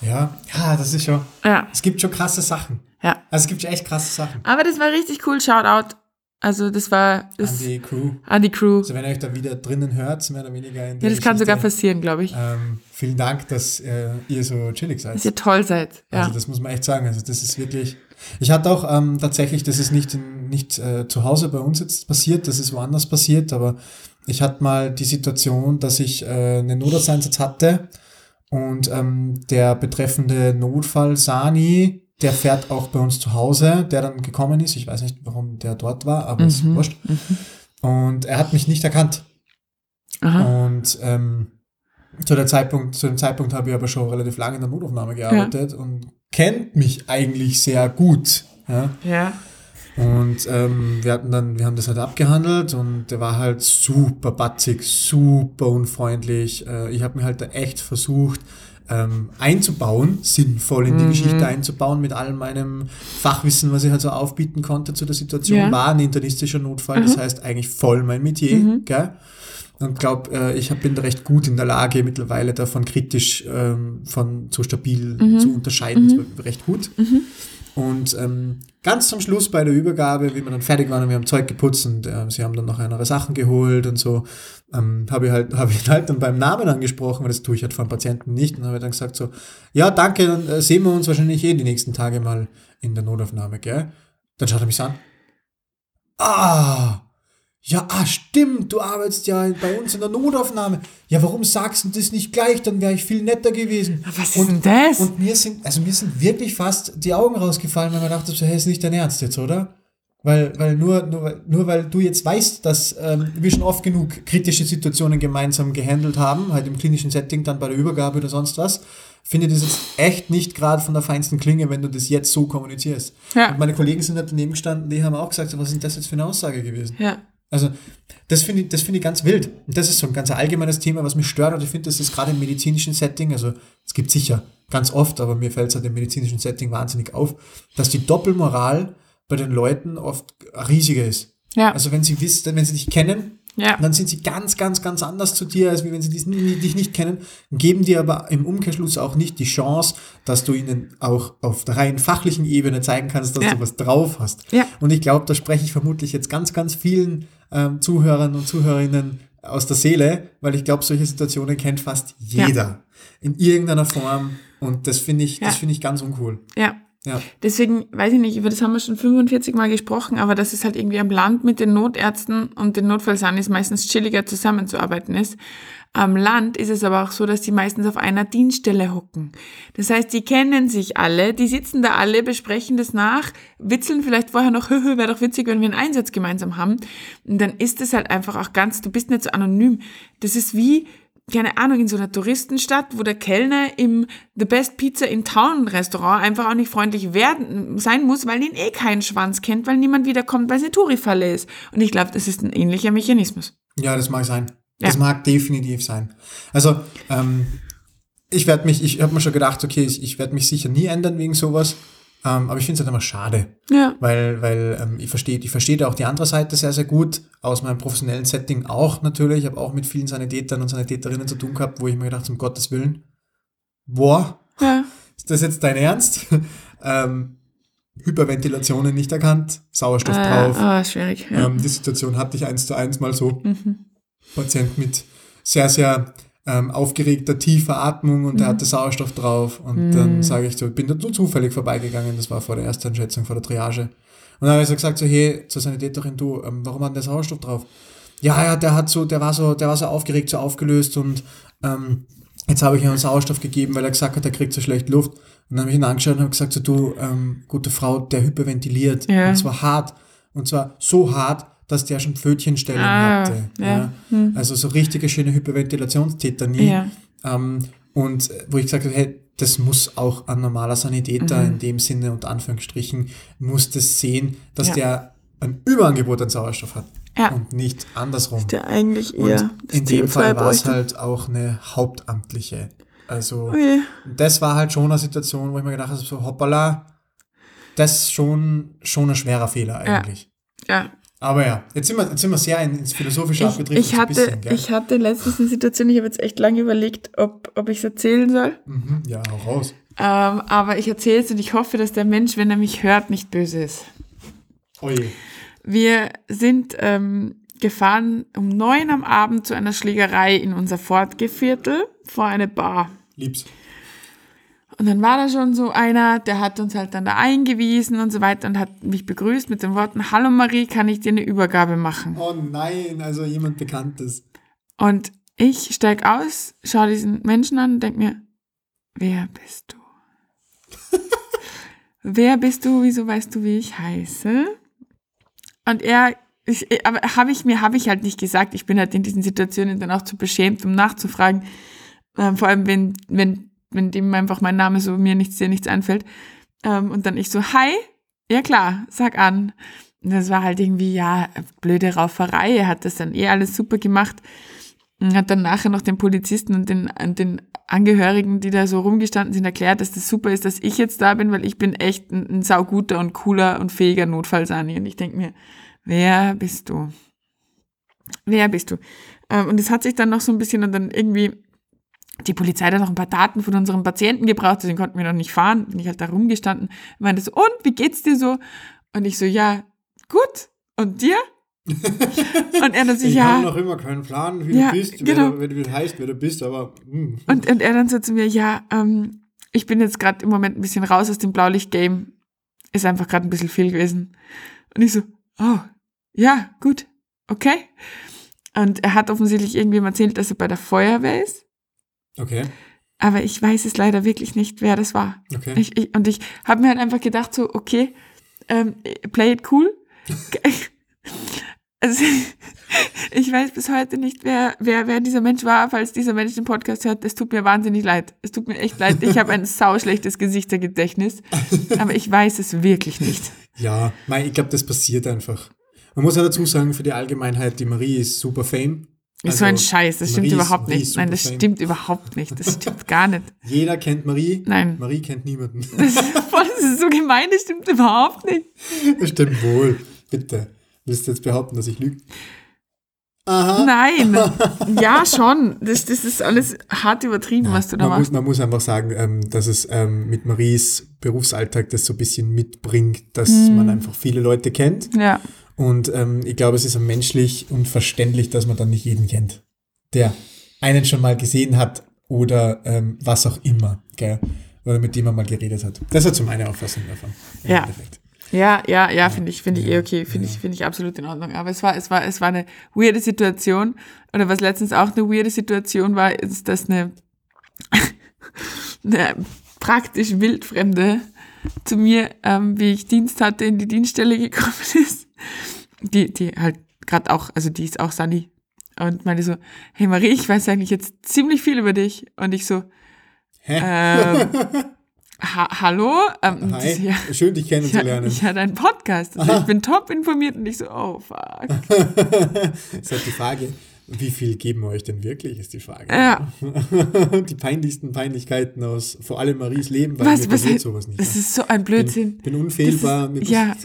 Ja. Ja, das ist schon. Ja, Es gibt schon krasse Sachen. ja. Also es gibt schon echt krasse Sachen. Aber das war richtig cool. Shoutout. Also das war An das, die Crew. an die Crew. Also wenn ihr euch da wieder drinnen hört, mehr oder weniger in Ja, der das kann sogar passieren, glaube ich. Ähm, vielen Dank, dass äh, ihr so chillig seid. Dass ihr toll seid. Ja. Also das muss man echt sagen. Also das ist wirklich. Ich hatte auch ähm, tatsächlich, das ist nicht, in, nicht äh, zu Hause bei uns jetzt passiert, das ist woanders passiert, aber ich hatte mal die Situation, dass ich äh, einen Notarzteinsatz hatte und ähm, der betreffende Notfall Sani, der fährt auch bei uns zu Hause, der dann gekommen ist. Ich weiß nicht, warum der dort war, aber ist Mhm, wurscht. Und er hat mich nicht erkannt. Aha. Und ähm, zu, der Zeitpunkt, zu dem Zeitpunkt habe ich aber schon relativ lange in der Notaufnahme gearbeitet und kennt mich eigentlich sehr gut. Ja? Ja. Und ähm, wir hatten dann, wir haben das halt abgehandelt und der war halt super batzig, super unfreundlich. Äh, ich habe mir halt da echt versucht ähm, einzubauen, sinnvoll in die Mhm. Geschichte einzubauen mit all meinem Fachwissen, was ich halt so aufbieten konnte zu der Situation. Ja. War ein internistischer Notfall, das heißt eigentlich voll mein Metier, Mhm. gell? Und glaube, äh, ich hab, bin da recht gut in der Lage, mittlerweile davon kritisch ähm, von zu stabil Mhm. zu unterscheiden, recht gut. Und ähm, ganz zum Schluss bei der Übergabe, wie wir dann fertig waren und wir haben Zeug geputzt und äh, sie haben dann noch andere Sachen geholt und so, ähm, habe ich halt, habe ich halt dann beim Namen angesprochen, weil das tue ich halt von Patienten nicht und habe dann gesagt so, ja danke, dann äh, sehen wir uns wahrscheinlich eh die nächsten Tage mal in der Notaufnahme, gell? Dann schaut er mich an. Ah, Ja, ah, stimmt, du arbeitest ja bei uns in der Notaufnahme. Ja, warum sagst du das nicht gleich? Dann wäre ich viel netter gewesen. Was ist denn das? Und mir sind, also mir sind wirklich fast die Augen rausgefallen, weil man dachte, so, hey, ist nicht dein Ernst jetzt, oder? Weil, weil nur, nur, nur weil du jetzt weißt, dass ähm, wir schon oft genug kritische Situationen gemeinsam gehandelt haben, halt im klinischen Setting, dann bei der Übergabe oder sonst was, finde ich das jetzt echt nicht gerade von der feinsten Klinge, wenn du das jetzt so kommunizierst. Ja. Und meine Kollegen sind halt daneben gestanden, die haben auch gesagt, so, was ist denn das jetzt für eine Aussage gewesen? ja. Also das finde ich, das finde ich ganz wild. Und das ist so ein ganz allgemeines Thema, was mich stört. Und ich finde, das ist gerade im medizinischen Setting, also es gibt sicher ganz oft, aber mir fällt es halt im medizinischen Setting wahnsinnig auf, dass die Doppelmoral bei den Leuten oft riesiger ist. Ja. Also wenn sie wissen, wenn sie dich kennen, Ja. dann sind sie ganz, ganz, ganz anders zu dir, als wenn sie dich nicht, dich nicht kennen, geben dir aber im Umkehrschluss auch nicht die Chance, dass du ihnen auch auf der rein fachlichen Ebene zeigen kannst, dass Ja. du was drauf hast. Ja. Und ich glaube, da spreche ich vermutlich jetzt ganz, ganz vielen ähm, Zuhörern und Zuhörerinnen aus der Seele, weil ich glaube, solche Situationen kennt fast Ja. jeder in irgendeiner Form. Und das finde ich, das Ja. finde ich ganz uncool. Ja. Ja. Deswegen, weiß ich nicht, über das haben wir schon 45 Mal gesprochen, aber dass es halt irgendwie am Land mit den Notärzten und den Notfallsanis meistens chilliger zusammenzuarbeiten ist. Am Land ist es aber auch so, dass die meistens auf einer Dienststelle hocken. Das heißt, die kennen sich alle, die sitzen da alle, besprechen das nach, witzeln vielleicht vorher noch, höhö, wäre doch witzig, wenn wir einen Einsatz gemeinsam haben. Und dann ist es halt einfach auch ganz, du bist nicht so anonym. Das ist wie, keine Ahnung, in so einer Touristenstadt, wo der Kellner im The Best Pizza in Town Restaurant einfach auch nicht freundlich werden, sein muss, weil ihn eh keinen Schwanz kennt, weil niemand wiederkommt, weil es eine Touri-Falle ist. Und ich glaube, das ist ein ähnlicher Mechanismus. Ja, das mag sein. Ja. Das mag definitiv sein. Also, ähm, ich werde mich, ich habe mir schon gedacht, okay, ich, ich werde mich sicher nie ändern wegen sowas. Ähm, aber ich finde es halt immer schade, Ja. weil, weil ähm, ich verstehe ich verstehe da auch die andere Seite sehr, sehr gut, aus meinem professionellen Setting auch natürlich. Ich habe auch mit vielen Sanitätern und Sanitäterinnen zu tun gehabt, wo ich mir gedacht habe, um Gottes Willen, boah, Ja. ist das jetzt dein Ernst? ähm, Hyperventilationen nicht erkannt, Sauerstoff Äh, drauf. oh, schwierig. Ja. Ähm, die Situation hatte ich eins zu eins mal so. Mhm. Patient mit sehr, sehr ähm, aufgeregter, tiefer Atmung und der Mhm. hatte Sauerstoff drauf. Und dann sage ich so, ich bin da nur zufällig vorbeigegangen, das war vor der Ersteinschätzung, vor der Triage. Und dann habe ich so gesagt, so, hey, zur Sanitäterin, du, ähm, warum hat der Sauerstoff drauf? Ja, ja, der hat so, der war so, der war so aufgeregt, so aufgelöst und ähm, jetzt habe ich ihm einen Sauerstoff gegeben, weil er gesagt hat, er kriegt so schlecht Luft. Und dann habe ich ihn angeschaut und habe gesagt, so, du, ähm, gute Frau, der hyperventiliert. Ja. Und zwar hart. Und zwar so hart, dass der schon Pfötchenstellung Ah, hatte. ja. Hm. Also so richtige schöne Hyperventilationstätanie. Ja. Ähm, und äh, wo ich gesagt habe, hey, das muss auch ein normaler Sanitäter Mhm. in dem Sinne, unter Anführungsstrichen, muss das sehen, dass Ja. der ein Überangebot an Sauerstoff hat Ja. und nicht andersrum. Der eigentlich Und eher das in dem CO2 Fall war es halt auch eine Hauptamtliche. Also Ui. das war halt schon eine Situation, wo ich mir gedacht habe, so hoppala, das ist schon, schon ein schwerer Fehler eigentlich. Ja. Aber ja, jetzt sind wir, jetzt sind wir sehr in- ins Philosophische Ich, abgedriftet. ich, hatte, bisschen, ich hatte letztens eine Situation, ich habe jetzt echt lange überlegt, ob, ob ich es erzählen soll. Mhm, ja, hau raus. Ähm, aber ich erzähle es und ich hoffe, dass der Mensch, wenn er mich hört, nicht böse ist. Oje. Wir sind ähm, gefahren um neun am Abend zu einer Schlägerei in unser Fortgeviertel vor eine Bar. Lieb's. Und dann war da schon so einer, der hat uns halt dann da eingewiesen und so weiter und hat mich begrüßt mit den Worten, Hallo Marie, kann ich dir eine Übergabe machen? Oh nein, also jemand Bekanntes. Und ich steig aus, schaue diesen Menschen an und denk mir, wer bist du? wer bist du? Wieso weißt du, wie ich heiße? Und er, ich, aber habe ich mir, habe ich halt nicht gesagt. Ich bin halt in diesen Situationen dann auch zu beschämt, um nachzufragen. Ähm, vor allem, wenn, wenn, wenn dem einfach mein Name so mir nichts, dir nichts einfällt. Ähm, und dann ich so, hi, ja klar, sag an. Und das war halt irgendwie, ja, blöde Rauferei. Er hat das dann eh alles super gemacht. Und hat dann nachher noch den Polizisten und den, den Angehörigen, die da so rumgestanden sind, erklärt, dass das super ist, dass ich jetzt da bin, weil ich bin echt ein, ein sauguter und cooler und fähiger Notfallsani. Und ich denk mir, wer bist du? Wer bist du? Ähm, und es hat sich dann noch so ein bisschen und dann irgendwie die Polizei hat noch ein paar Daten von unserem Patienten gebraucht, deswegen konnten wir noch nicht fahren. Bin ich halt da rumgestanden, meinte so, und wie geht's dir so? Und ich so, ja, gut. Und dir? und er dann so, Ich ja. habe noch immer keinen Plan, wie Ja, du bist, genau. wer, du- wie du heißt, wer du bist, aber hm. Und, und er dann so zu mir, ja, ähm, ich bin jetzt gerade im Moment ein bisschen raus aus dem Blaulicht-Game. Ist einfach gerade ein bisschen viel gewesen. Und ich so, oh, ja, gut. Okay? Und er hat offensichtlich irgendwem erzählt, dass er bei der Feuerwehr ist. Okay. Aber ich weiß es leider wirklich nicht, wer das war. Okay. Ich, ich, und ich habe mir halt einfach gedacht, so, okay, ähm, play it cool. also, ich weiß bis heute nicht, wer, wer, wer dieser Mensch war, falls dieser Mensch den Podcast hört. Es tut mir wahnsinnig leid. Es tut mir echt leid. Ich habe ein sauschlechtes Gesichtergedächtnis. Aber ich weiß es wirklich nicht. Ja, mei, ich glaube, das passiert einfach. Man muss ja dazu sagen, für die Allgemeinheit, die Marie ist super fame. Ist so ein Also, Scheiß, das stimmt Marie ist- überhaupt nicht. Nein, das stimmt überhaupt nicht. Das stimmt gar nicht. Jeder kennt Marie. Nein. Marie kennt niemanden. Das ist, voll, das ist so gemein, das stimmt überhaupt nicht. Das stimmt wohl. Bitte. Willst du jetzt behaupten, dass ich lüge? Aha. Nein. Ja, schon. Das, das ist alles hart übertrieben, was du da man, muss, machst. man muss einfach sagen, ähm, dass es ähm, mit Maries Berufsalltag das so ein bisschen mitbringt, dass Hm. man einfach viele Leute kennt. Ja. Und ähm, ich glaube, es ist auch menschlich und verständlich, dass man dann nicht jeden kennt, der einen schon mal gesehen hat oder ähm, was auch immer, gell? oder mit dem man mal geredet hat. Das ist so meine Auffassung davon. Ja. Ja, ja, ja, finde ich, finde ich Ja, eh okay, finde ich, finde ich absolut in Ordnung. Aber es war, es war, es war eine weirde Situation. Oder was letztens auch eine weirde Situation war, ist, dass eine, eine praktisch wildfremde zu mir, ähm, wie ich Dienst hatte, in die Dienststelle gekommen ist. Die, die halt gerade auch, also die ist auch Sunny. Und meinte so, hey Marie, ich weiß eigentlich jetzt ziemlich viel über dich. Und ich so, ähm, ha hallo? Ähm, Hi, ja, schön dich ich kennenzulernen. ich hatte einen Podcast. Also ich bin top informiert und ich so, oh fuck. Das ist halt die Frage, wie viel geben wir euch denn wirklich, ist die Frage. Ja, Die peinlichsten Peinlichkeiten aus vor allem Maries Leben, weil was, mir was, passiert sowas nicht. das ist so ein Blödsinn. bin unfehlbar. Das mir ist, ja.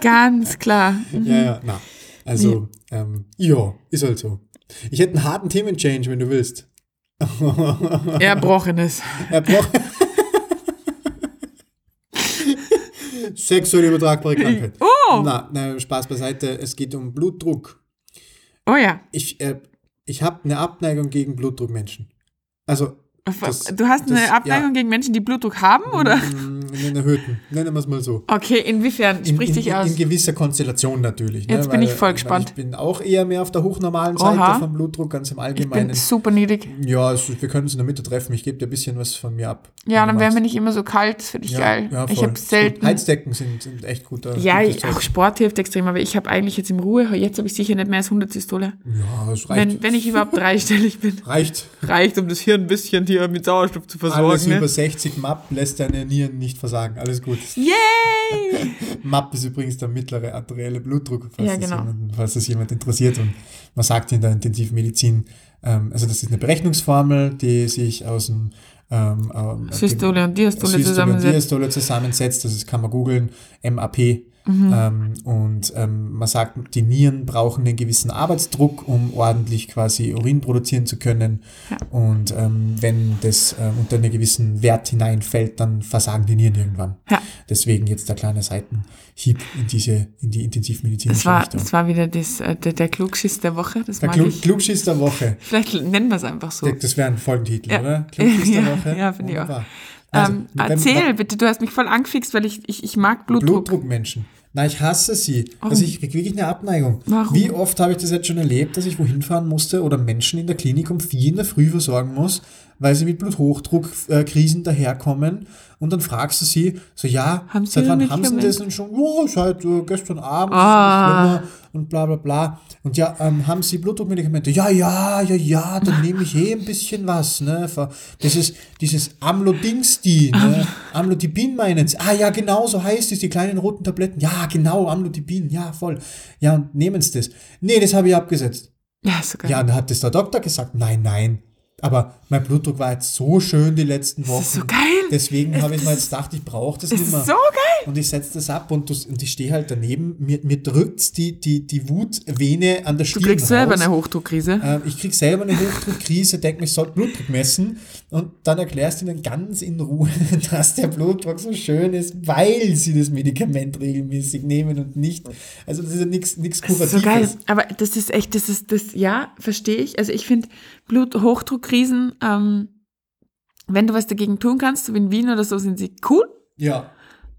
Ganz klar. Mhm. Ja, ja, na. Also, ähm, ja, ist halt so. Ich hätte einen harten Themenchange, wenn du willst. Erbrochenes. Er braucht. Sexuell übertragbare Krankheit. Oh, Na, na, Spaß beiseite. Es geht um Blutdruck. oh ja. Ich, äh, ich habe eine Abneigung gegen Blutdruckmenschen. Also, Das- du hast eine das- Abneigung ja. gegen Menschen, die Blutdruck haben, oder? Mm, einen erhöhten, nennen wir es mal so. Okay, inwiefern? In, Sprich in, dich in, aus. in gewisser Konstellation natürlich. ne? Jetzt bin ich voll gespannt. Ich bin auch eher mehr auf der hochnormalen Seite Oha. vom Blutdruck, ganz im Ich Allgemeinen. bin super niedrig. Ja, also wir können uns in der Mitte treffen. Ich gebe dir ein bisschen was von mir ab. Ja, dann wir magst. nicht immer so kalt. Das finde ich ja, geil. Ja, ich habe gut. selten. Heizdecken sind, sind echt guter. Ja, gutes ich, Zeug. auch Sport hilft extrem, aber ich habe eigentlich jetzt im Ruhe, jetzt habe ich sicher nicht mehr als 100 Systole. Ja, es reicht. Wenn, wenn ich überhaupt dreistellig bin. reicht. Reicht, um das Hirn ein bisschen hier mit Sauerstoff zu Alles versorgen. über Ne? 60 MAP lässt deine Nieren nicht versagen. Alles gut. Yay! MAP ist übrigens der mittlere arterielle Blutdruck, falls, Ja, das, genau. jemand, falls das jemand interessiert. Und man sagt in der Intensivmedizin, ähm, also das ist eine Berechnungsformel, die sich aus dem ähm, Systole und Diastole Systole und zusammensetzt. Diastole zusammensetzt. Das kann man googeln, MAP. Mhm. Ähm, und ähm, man sagt, die Nieren brauchen einen gewissen Arbeitsdruck, um ordentlich quasi Urin produzieren zu können. Ja. Und ähm, wenn das äh, unter einen gewissen Wert hineinfällt, dann versagen die Nieren irgendwann. Ja. Deswegen jetzt der kleine Seitenhieb in diese, in die intensivmedizinische Das war, Richtung. das war wieder das, äh, der, der Klugschiss der Woche. Das der Klug. Klugschiss der Woche. Vielleicht nennen wir es einfach so. Das wäre ein Folgentitel, Ja. oder? Klugschiss der Woche. ja, finde ich auch. Also, ähm, erzähl bitte, du hast mich voll angefixt, weil ich, ich, ich mag Blutdruck. Blutdruckmenschen. Na, ich hasse sie. Warum? Also ich kriege wirklich eine Abneigung. Warum? Wie oft habe ich das jetzt schon erlebt, dass ich wohin fahren musste oder Menschen in der Klinik um vier in der Früh versorgen muss, weil sie mit Bluthochdruckkrisen daherkommen und dann fragst du sie, so ja, Haben Sie seit wann haben sie das denn schon? Ja, seit äh, gestern Abend Ah. und bla bla bla. Und ja, ähm, haben sie Blutdruckmedikamente? Ja, ja, ja, ja, dann nehme ich eh ein bisschen was. Ne? Das ist dieses Amlodingsti, ne? Amlodipin meinen sie. Ah ja, genau, so heißt es, die kleinen roten Tabletten. Ja, genau, Amlodipin, ja, voll. Ja, und nehmen sie das. Nee, das habe ich abgesetzt. Ja, ist so geil. Ja, und dann hat das der Doktor gesagt, nein, nein. Aber mein Blutdruck war jetzt so schön die letzten Wochen. Das ist so geil. Deswegen habe ich mir jetzt gedacht, ich brauche das Das nicht ist mehr. so geil. Und ich setze das ab und, das, und ich stehe halt daneben. Mir, mir drückt die, die, die Wutvene an der Du Stirn kriegst selber raus. eine Hochdruckkrise. Ähm, ich krieg selber eine Hochdruckkrise, denke mir, ich soll Blutdruck messen und dann erklärst du ihnen ganz in Ruhe, dass der Blutdruck so schön ist, weil sie das Medikament regelmäßig nehmen und nicht, also das ist ja nichts Kuratives. so geil. Aber das ist echt, das ist das, ja, verstehe ich. Also ich finde Bluthochdruckkrisen, ähm, wenn du was dagegen tun kannst, so wie in Wien oder so, sind sie cool. Ja,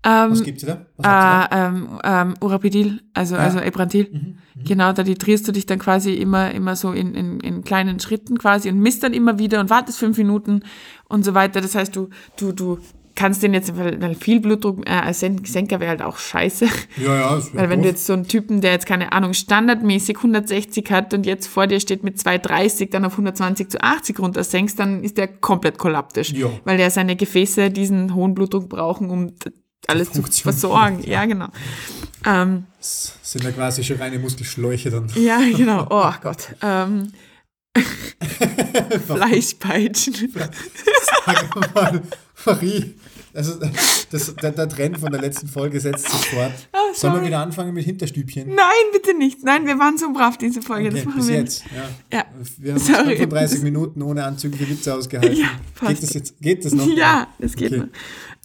Ähm, Was gibt sie da? Was äh, ähm, ähm, Urapidil, also, also Ebrantil. Mhm, Genau, da titrierst du dich dann quasi immer, immer so in, in, in kleinen Schritten quasi und misst dann immer wieder und wartest fünf Minuten und so weiter. Das heißt, du, du, du kannst den jetzt, weil, viel Blutdruck äh, Sen- Senker wäre halt auch scheiße. Ja, ja. das Weil wenn du jetzt so einen Typen, der jetzt keine Ahnung, standardmäßig 160 hat und jetzt vor dir steht mit 230, dann auf 120 zu 80 runter senkst, dann ist der komplett kollaptisch. Ja. Weil der seine Gefäße diesen hohen Blutdruck brauchen, um alles zu versorgen. Ja, genau. Ähm, Das sind ja quasi schon reine Muskelschläuche dann. ja, genau. Oh Gott. Ähm, Fleischpeitschen. Sag mal, Marie, also das, der, der Trend von der letzten Folge setzt sich fort. Sollen wir wieder anfangen mit Hinterstübchen? Nein, bitte nicht. Nein, wir waren so brav diese Folge. das Okay, machen bis wir jetzt. Ja. Ja. Wir haben Sorry. 35 Minuten ohne anzügliche Witze ausgehalten. Ja, passt. geht das jetzt? Geht das noch? Ja, das geht Okay. noch.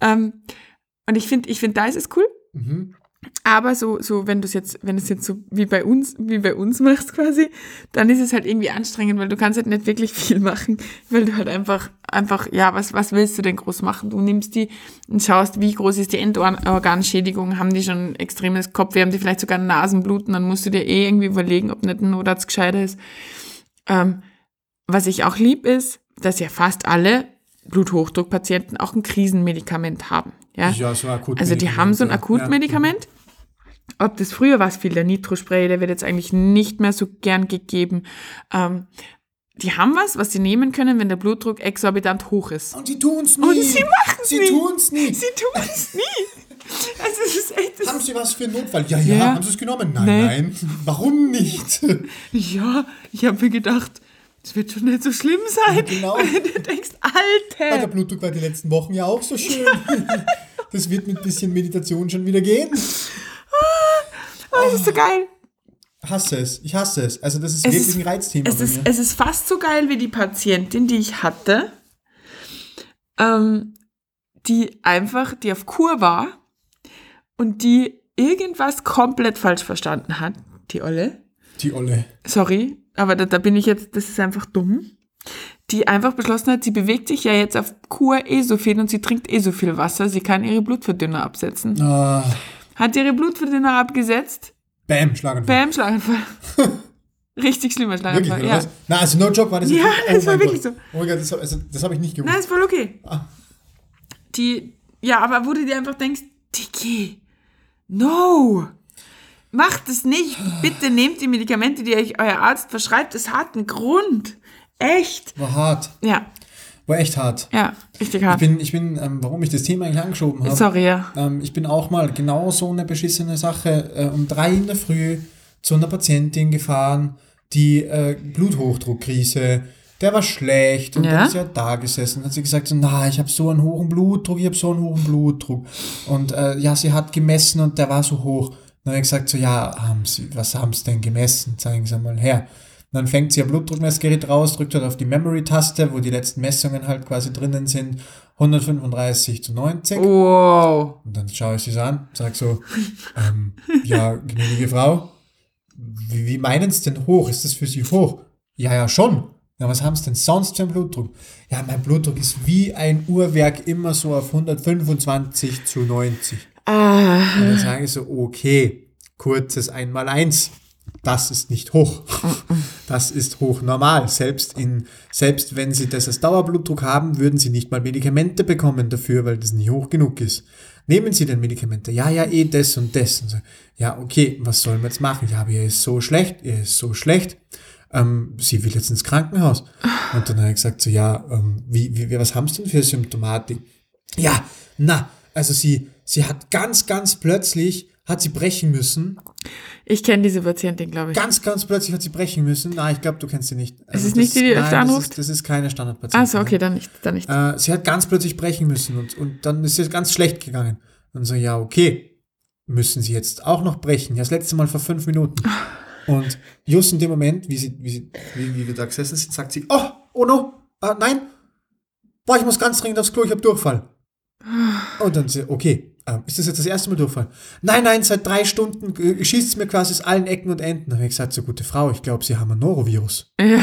Ähm, und ich finde, ich finde, da ist es cool. Mhm. Aber so, so, wenn du es jetzt, wenn es jetzt so wie bei uns, wie bei uns machst quasi, dann ist es halt irgendwie anstrengend, weil du kannst halt nicht wirklich viel machen, weil du halt einfach, einfach, ja, was, was willst du denn groß machen? Du nimmst die und schaust, wie groß ist die Endorganschädigung, haben die schon extremes Kopfweh, haben die vielleicht sogar Nasenbluten, dann musst du dir eh irgendwie überlegen, ob nicht ein Notarzt gescheiter ist. Ähm, was ich auch lieb ist, dass ja fast alle Bluthochdruckpatienten auch ein Krisenmedikament haben. Ja, Ja, so akut. also die haben so ein Akutmedikament. Ob das früher war, es viel der Nitrospray, der wird jetzt eigentlich nicht mehr so gern gegeben. Ähm, die haben was, was sie nehmen können, wenn der Blutdruck exorbitant hoch ist. Und sie tun's nie. Und sie machen's Sie nie. tun's nie. Sie tun es nie. Also es ist echt, das Haben Sie was für einen Notfall? Ja, ja. Ja. Haben Sie es genommen? Nein, Nee. nein. Warum nicht? ja, ich habe mir gedacht, es wird schon nicht so schlimm sein. genau. Und du denkst, Ah, der Alter. Blutdruck war die letzten Wochen ja auch so schön. Das wird mit bisschen Meditation schon wieder gehen. Oh, das ist so geil. Hasse es. Ich hasse es. Also das ist Es wirklich ist- ein Reizthema Es bei ist, es ist fast so geil wie die Patientin, die ich hatte, ähm, die einfach, die auf Kur war und die irgendwas komplett falsch verstanden hat, die Olle. Die Olle. Sorry, aber da, da bin ich jetzt, das ist einfach dumm. Die einfach beschlossen hat, sie bewegt sich ja jetzt auf Kur eh so viel und sie trinkt eh so viel Wasser, sie kann ihre Blutverdünner absetzen. Ah, Hat ihre Blutverdünner abgesetzt, bam, Schlaganfall. bam, Schlaganfall. Richtig schlimmer Wirklich, Schlaganfall. oder ja. was? Na, also no joke war das Ja, nicht- das war wirklich Gott. Oh mein Gott, das, also, das habe ich nicht gewusst. Nein, ist voll okay. Ah. Die, ja, aber wo du dir einfach denkst, Dicky, no, macht es nicht. Bitte nehmt die Medikamente, die euch euer Arzt verschreibt. Es hat einen Grund. Echt. War hart. Ja, War echt hart. ja, richtig Ich hart. bin, ich bin ähm, warum ich das Thema eigentlich angeschoben habe. Sorry, ja. Ähm, ich bin auch mal genau so eine beschissene Sache äh, um drei in der Früh zu einer Patientin gefahren, die äh, Bluthochdruckkrise, der war schlecht und Ja. dann ist sie halt da gesessen und hat sie gesagt, so, na, ich habe so einen hohen Blutdruck, ich habe so einen hohen Blutdruck. Und äh, ja, sie hat gemessen und der war so hoch. Dann habe ich gesagt, so, ja, haben Sie, was haben Sie denn gemessen? Zeigen Sie mal her. Und dann fängt sie ihr Blutdruckmessgerät raus, drückt halt auf die Memory-Taste, wo die letzten Messungen halt quasi drinnen sind. 135 zu 90. Wow. Und dann schaue ich sie so an, sage so, ähm, ja, gnädige Frau, wie, wie meinen Sie denn hoch? Ist das für Sie hoch? Ja, ja, schon. Ja, was haben Sie denn sonst für einen Blutdruck? Ja, mein Blutdruck ist wie ein Uhrwerk immer so auf 125 zu 90. Ah, Und dann sage ich so, okay, kurzes Einmaleins. Das ist nicht hoch. Das ist hochnormal. Selbst in, selbst wenn Sie das als Dauerblutdruck haben, würden Sie nicht mal Medikamente bekommen dafür, weil das nicht hoch genug ist. Nehmen Sie denn Medikamente? Ja, ja, eh das und das. Und so, ja, okay, was sollen wir jetzt machen? Ja, aber ihr ist so schlecht, ihr ist so schlecht. Ähm, sie will jetzt ins Krankenhaus. Und dann habe ich gesagt, so, ja, ähm, wie, wie, was haben Sie denn für Symptomatik? Ja, na, also sie, sie hat ganz, ganz plötzlich, hat sie brechen müssen. ich kenne diese Patientin, glaube ich. Ganz, ganz plötzlich hat sie brechen müssen. Na, ich glaube, du kennst sie nicht. Also es nicht die, die nein, öfter das anruft? ist, das ist keine Standardpatientin. Ah, so, okay, dann nicht, dann nicht. Äh, sie hat ganz plötzlich brechen müssen und, und dann ist es ganz schlecht gegangen. Und so, ja, okay, müssen sie jetzt auch noch brechen? Ja, das letzte Mal vor fünf Minuten. Und just in dem Moment, wie, sie, wie, sie, wie, wie wir da gesessen sind, sagt sie, oh, oh no, äh, nein, boah, ich muss ganz dringend aufs Klo, ich habe Durchfall. Und dann sie, okay, ähm, ist das jetzt das erste Mal Durchfall? Nein, nein, seit drei Stunden äh, schießt es mir quasi aus allen Ecken und Enden. Da habe ich gesagt, so gute Frau, ich glaube, Sie haben ein Norovirus. Ja.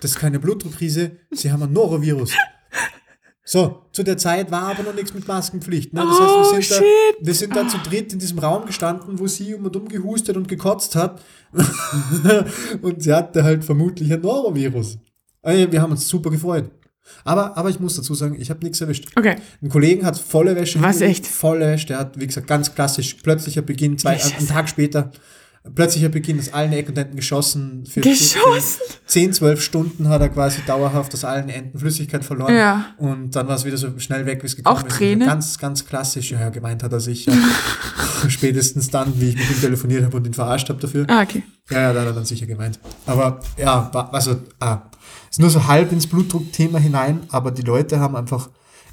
Das ist keine Blutdruckkrise, Sie haben ein Norovirus. So, zu der Zeit war aber noch nichts mit Maskenpflicht. Ne? Das Oh, heißt, wir sind, shit. da, wir sind da zu dritt in diesem Raum gestanden, wo sie um und um gehustet und gekotzt hat. und sie hatte halt vermutlich ein Norovirus. Wir haben uns super gefreut. Aber, aber ich muss dazu sagen, ich habe nichts erwischt. Okay. Ein Kollegen hat volle Wäsche. Was, echt? Volle Wäsche. Der hat, wie gesagt, ganz klassisch, plötzlicher Beginn, zwei, Jesus. einen Tag später, plötzlicher Beginn aus allen Ecken und Enden geschossen. Für Geschossen? 10, 12 Stunden hat er quasi dauerhaft aus allen Enden Flüssigkeit verloren. Ja. Und dann war es wieder so schnell weg, wie es gekommen Auch ist. Tränen? Ganz, ganz klassisch. Ja, gemeint hat er sich. Ja. Spätestens dann, wie ich mit ihm telefoniert habe und ihn verarscht habe dafür. Ah, okay. Ja, ja, da hat er dann sicher gemeint. Aber ja, also, ah, ist nur so halb ins Blutdruckthema hinein, aber die Leute haben einfach,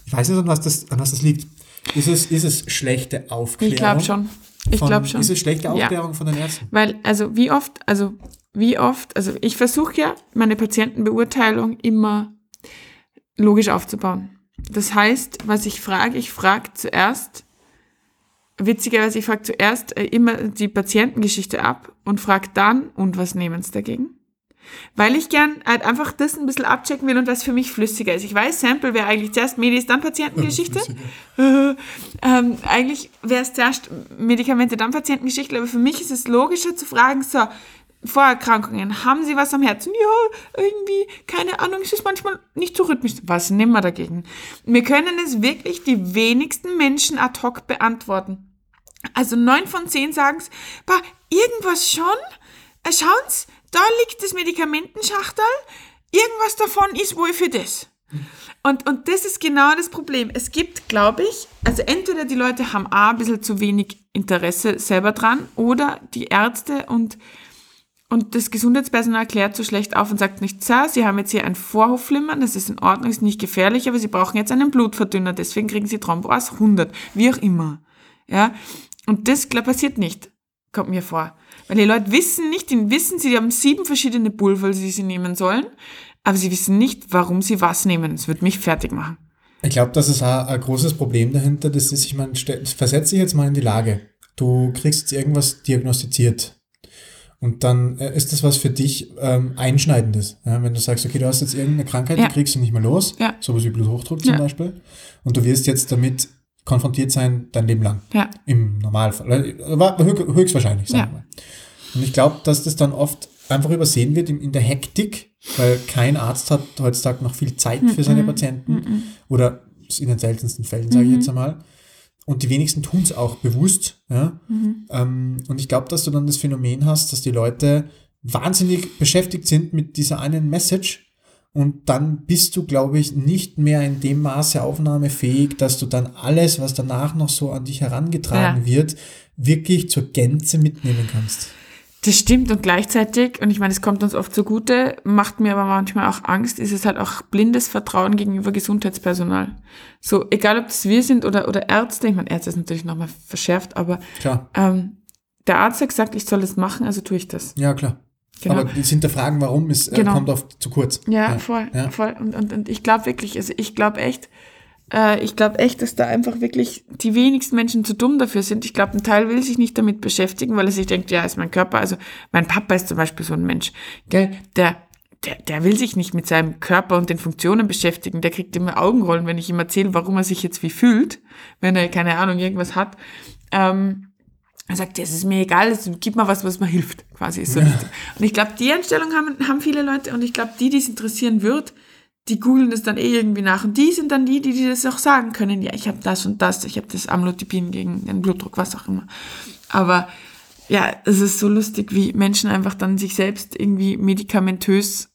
ich weiß nicht, an was das, an was das liegt. Ist es, ist es schlechte Aufklärung? Ich glaube schon. Ich glaube schon. Ist es schlechte Ja. Aufklärung von den Ärzten? Weil, also wie oft, also wie oft, also ich versuche ja, meine Patientenbeurteilung immer logisch aufzubauen. Das heißt, was ich frage, ich frage zuerst, witzigerweise, ich frage zuerst äh, immer die Patientengeschichte ab und frage dann, und was nehmen sie dagegen? Weil ich gern halt einfach das ein bisschen abchecken will und was für mich flüssiger ist. Ich weiß, Sample wäre eigentlich zuerst Medis, dann Patientengeschichte. ähm, eigentlich wäre es zuerst Medikamente, dann Patientengeschichte, aber für mich ist es logischer zu fragen, so, Vorerkrankungen, haben Sie was am Herzen? Ja, irgendwie, keine Ahnung, es ist manchmal nicht so rhythmisch. Was nehmen wir dagegen? Wir können es wirklich die wenigsten Menschen ad hoc beantworten. Also neun von zehn sagen es, irgendwas schon? Äh, Schauen Sie, da liegt das Medikamentenschachtel, irgendwas davon ist wohl für das. Und, und das ist genau das Problem. Es gibt, glaube ich, also entweder die Leute haben A, ein bisschen zu wenig Interesse selber dran oder die Ärzte und, und das Gesundheitspersonal klärt so schlecht auf und sagt nicht, Sir, Sie haben jetzt hier ein Vorhofflimmern, das ist in Ordnung, ist nicht gefährlich, aber Sie brauchen jetzt einen Blutverdünner, deswegen kriegen Sie Thrombose 100, wie auch immer. Ja, und das glaub, passiert nicht, kommt mir vor. Weil die Leute wissen nicht, die wissen, sie haben sieben verschiedene Pulver, die sie nehmen sollen, aber sie wissen nicht, warum sie was nehmen. Das wird mich fertig machen. Ich glaube, das ist ein, ein großes Problem dahinter. Das ist, ich meine, stell- versetz dich jetzt mal in die Lage. Du kriegst jetzt irgendwas diagnostiziert. Und dann äh, ist das was für dich ähm, Einschneidendes. Ja, wenn du sagst, okay, du hast jetzt irgendeine Krankheit, Ja. die kriegst du nicht mehr los, Ja. sowas wie Bluthochdruck zum. Beispiel, und du wirst jetzt damit konfrontiert sein dein Leben lang. Ja. Im Normalfall. Äh, Höchstwahrscheinlich, sagen Ja. wir mal. Und ich glaube, dass das dann oft einfach übersehen wird in, der Hektik, weil kein Arzt hat heutzutage noch viel Zeit für seine Patienten oder in den seltensten Fällen, sage ich jetzt einmal. Und die wenigsten tun es auch bewusst. Ja? Ähm, und ich glaube, dass du dann das Phänomen hast, dass die Leute wahnsinnig beschäftigt sind mit dieser einen Message und dann bist du, glaube ich, nicht mehr in dem Maße aufnahmefähig, dass du dann alles, was danach noch so an dich herangetragen Ja. wird, wirklich zur Gänze mitnehmen kannst. Das stimmt und gleichzeitig, und ich meine, es kommt uns oft zugute, macht mir aber manchmal auch Angst, ist es halt auch blindes Vertrauen gegenüber Gesundheitspersonal. So, egal ob das wir sind oder, oder Ärzte, ich meine, Ärzte ist natürlich nochmal verschärft, aber Klar, ähm, der Arzt hat gesagt, ich soll es machen, also tue ich das. ja klar. Genau. Aber das Hinterfragen, warum, ist, äh, Genau. kommt oft zu kurz. Ja, voll, Ja. voll. Und, und, und ich glaube wirklich, also ich glaube echt, äh, ich glaube echt, dass da einfach wirklich die wenigsten Menschen zu dumm dafür sind. Ich glaube, ein Teil will sich nicht damit beschäftigen, weil er sich denkt, ja, ist mein Körper. Also mein Papa ist zum Beispiel so ein Mensch, gell, der, der, der will sich nicht mit seinem Körper und den Funktionen beschäftigen. Der kriegt immer Augenrollen, wenn ich ihm erzähle, warum er sich jetzt wie fühlt, wenn er, keine Ahnung, irgendwas hat. Ähm, er sagt, ja, es ist mir egal, es- gib mal was, was mir hilft, quasi. Ist so richtig. Und ich glaube, die Einstellung haben, haben viele Leute und ich glaube, die, die es interessieren wird, die googeln das dann eh irgendwie nach. Und die sind dann die, die, die das auch sagen können. Ja, ich habe das und das, ich habe das Amlodipin gegen den Blutdruck, was auch immer. Aber ja, es ist so lustig, wie Menschen einfach dann sich selbst irgendwie medikamentös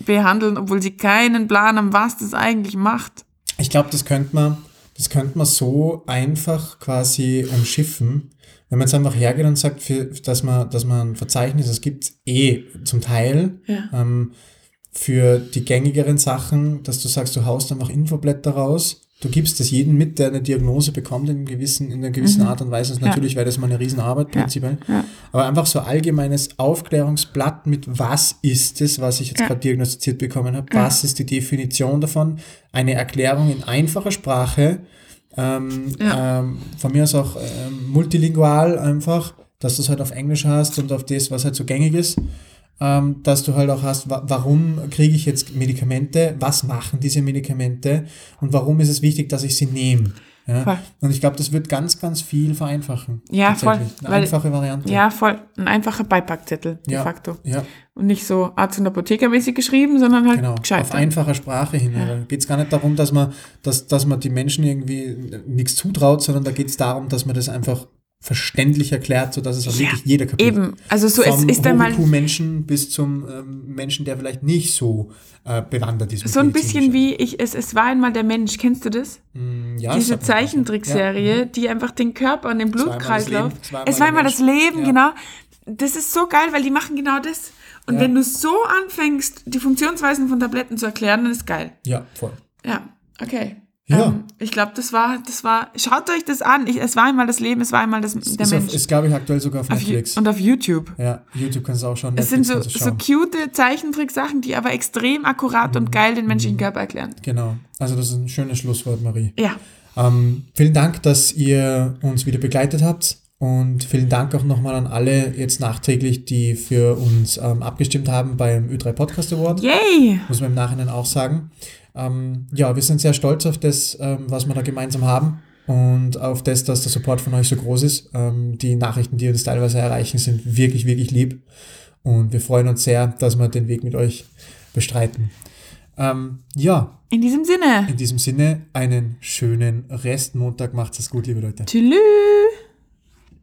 behandeln, obwohl sie keinen Plan haben, was das eigentlich macht. Ich glaube, das könnte man, das könnte man so einfach quasi umschiffen, wenn man jetzt einfach hergeht und sagt, für, dass man, dass man ein Verzeichnis, es gibt eh zum Teil Ja. ähm, für die gängigeren Sachen, dass du sagst, du haust einfach Infoblätter raus, du gibst es jedem mit, der eine Diagnose bekommt in, gewissen, in einer gewissen Art und Weise. Und Mhm. Ja. natürlich wäre das mal eine Riesenarbeit prinzipiell. ja. Aber einfach so allgemeines Aufklärungsblatt mit was ist es, was ich jetzt Ja. gerade diagnostiziert bekommen habe, was ist die Definition davon, eine Erklärung in einfacher Sprache, ähm, Ja. ähm, von mir aus auch ähm, multilingual einfach, dass du es halt auf Englisch hast und auf das, was halt so gängig ist. Ähm, dass du halt auch hast, wa warum kriege ich jetzt Medikamente, was machen diese Medikamente und warum ist es wichtig, dass ich sie nehme. Ja? Und ich glaube, das wird ganz, ganz viel vereinfachen. Ja, voll, Tatsächlich. Eine weil- einfache Variante. Ja, voll. Ein einfacher Beipackzettel, de Ja. facto. Ja, Und nicht so Arzt- und Apothekermäßig geschrieben, sondern halt genau. gescheit. Auf einfacher Sprache hin. Da geht es gar nicht darum, dass man, dass, dass man die Menschen irgendwie nichts zutraut, sondern da geht es darum, dass man das einfach verständlich erklärt, sodass es auch Ja, wirklich jeder kapiert. Eben. Also so, es Vom ist einmal Menschen bis zum ähm, Menschen, der vielleicht nicht so äh, bewandert ist. so ein bisschen wie ich, es, es war einmal der Mensch. Kennst du das? Mm, ja, Diese. Zeichentrickserie, die einfach den Körper und den Blutkreislauf. Es war immer das. Leben, Ja. genau. Das ist so geil, weil die machen genau das. Und Ja. wenn du so anfängst, die Funktionsweisen von Tabletten zu erklären, dann ist geil. Ja, voll. Ja, okay. Ja. Ähm, ich glaube, das war, das war, schaut euch das an. Ich, es war einmal das Leben, es war einmal das, der Mensch. auf, ist glaube ich, aktuell sogar auf Auf Netflix. und auf YouTube. ja, YouTube kannst du auch schauen. Es sind so, so cute Zeichentricksachen, die aber extrem akkurat und geil den menschlichen Körper erklären. Genau. Also das ist ein schönes Schlusswort, Marie. Ja, Ähm, vielen Dank, dass ihr uns wieder begleitet habt. Und vielen Dank auch nochmal an alle jetzt nachträglich, die für uns ähm, abgestimmt haben beim Ö3 Podcast Award. yay! muss man im Nachhinein auch sagen. Ähm, ja, wir sind sehr stolz auf das, ähm, was wir da gemeinsam haben und auf das, dass der Support von euch so groß ist. Ähm, die Nachrichten, die uns teilweise erreichen, sind wirklich, wirklich lieb und wir freuen uns sehr, dass wir den Weg mit euch bestreiten. Ähm, ja, In diesem Sinne. in diesem Sinne einen schönen Restmontag. Macht's es gut, liebe Leute. Tschüss.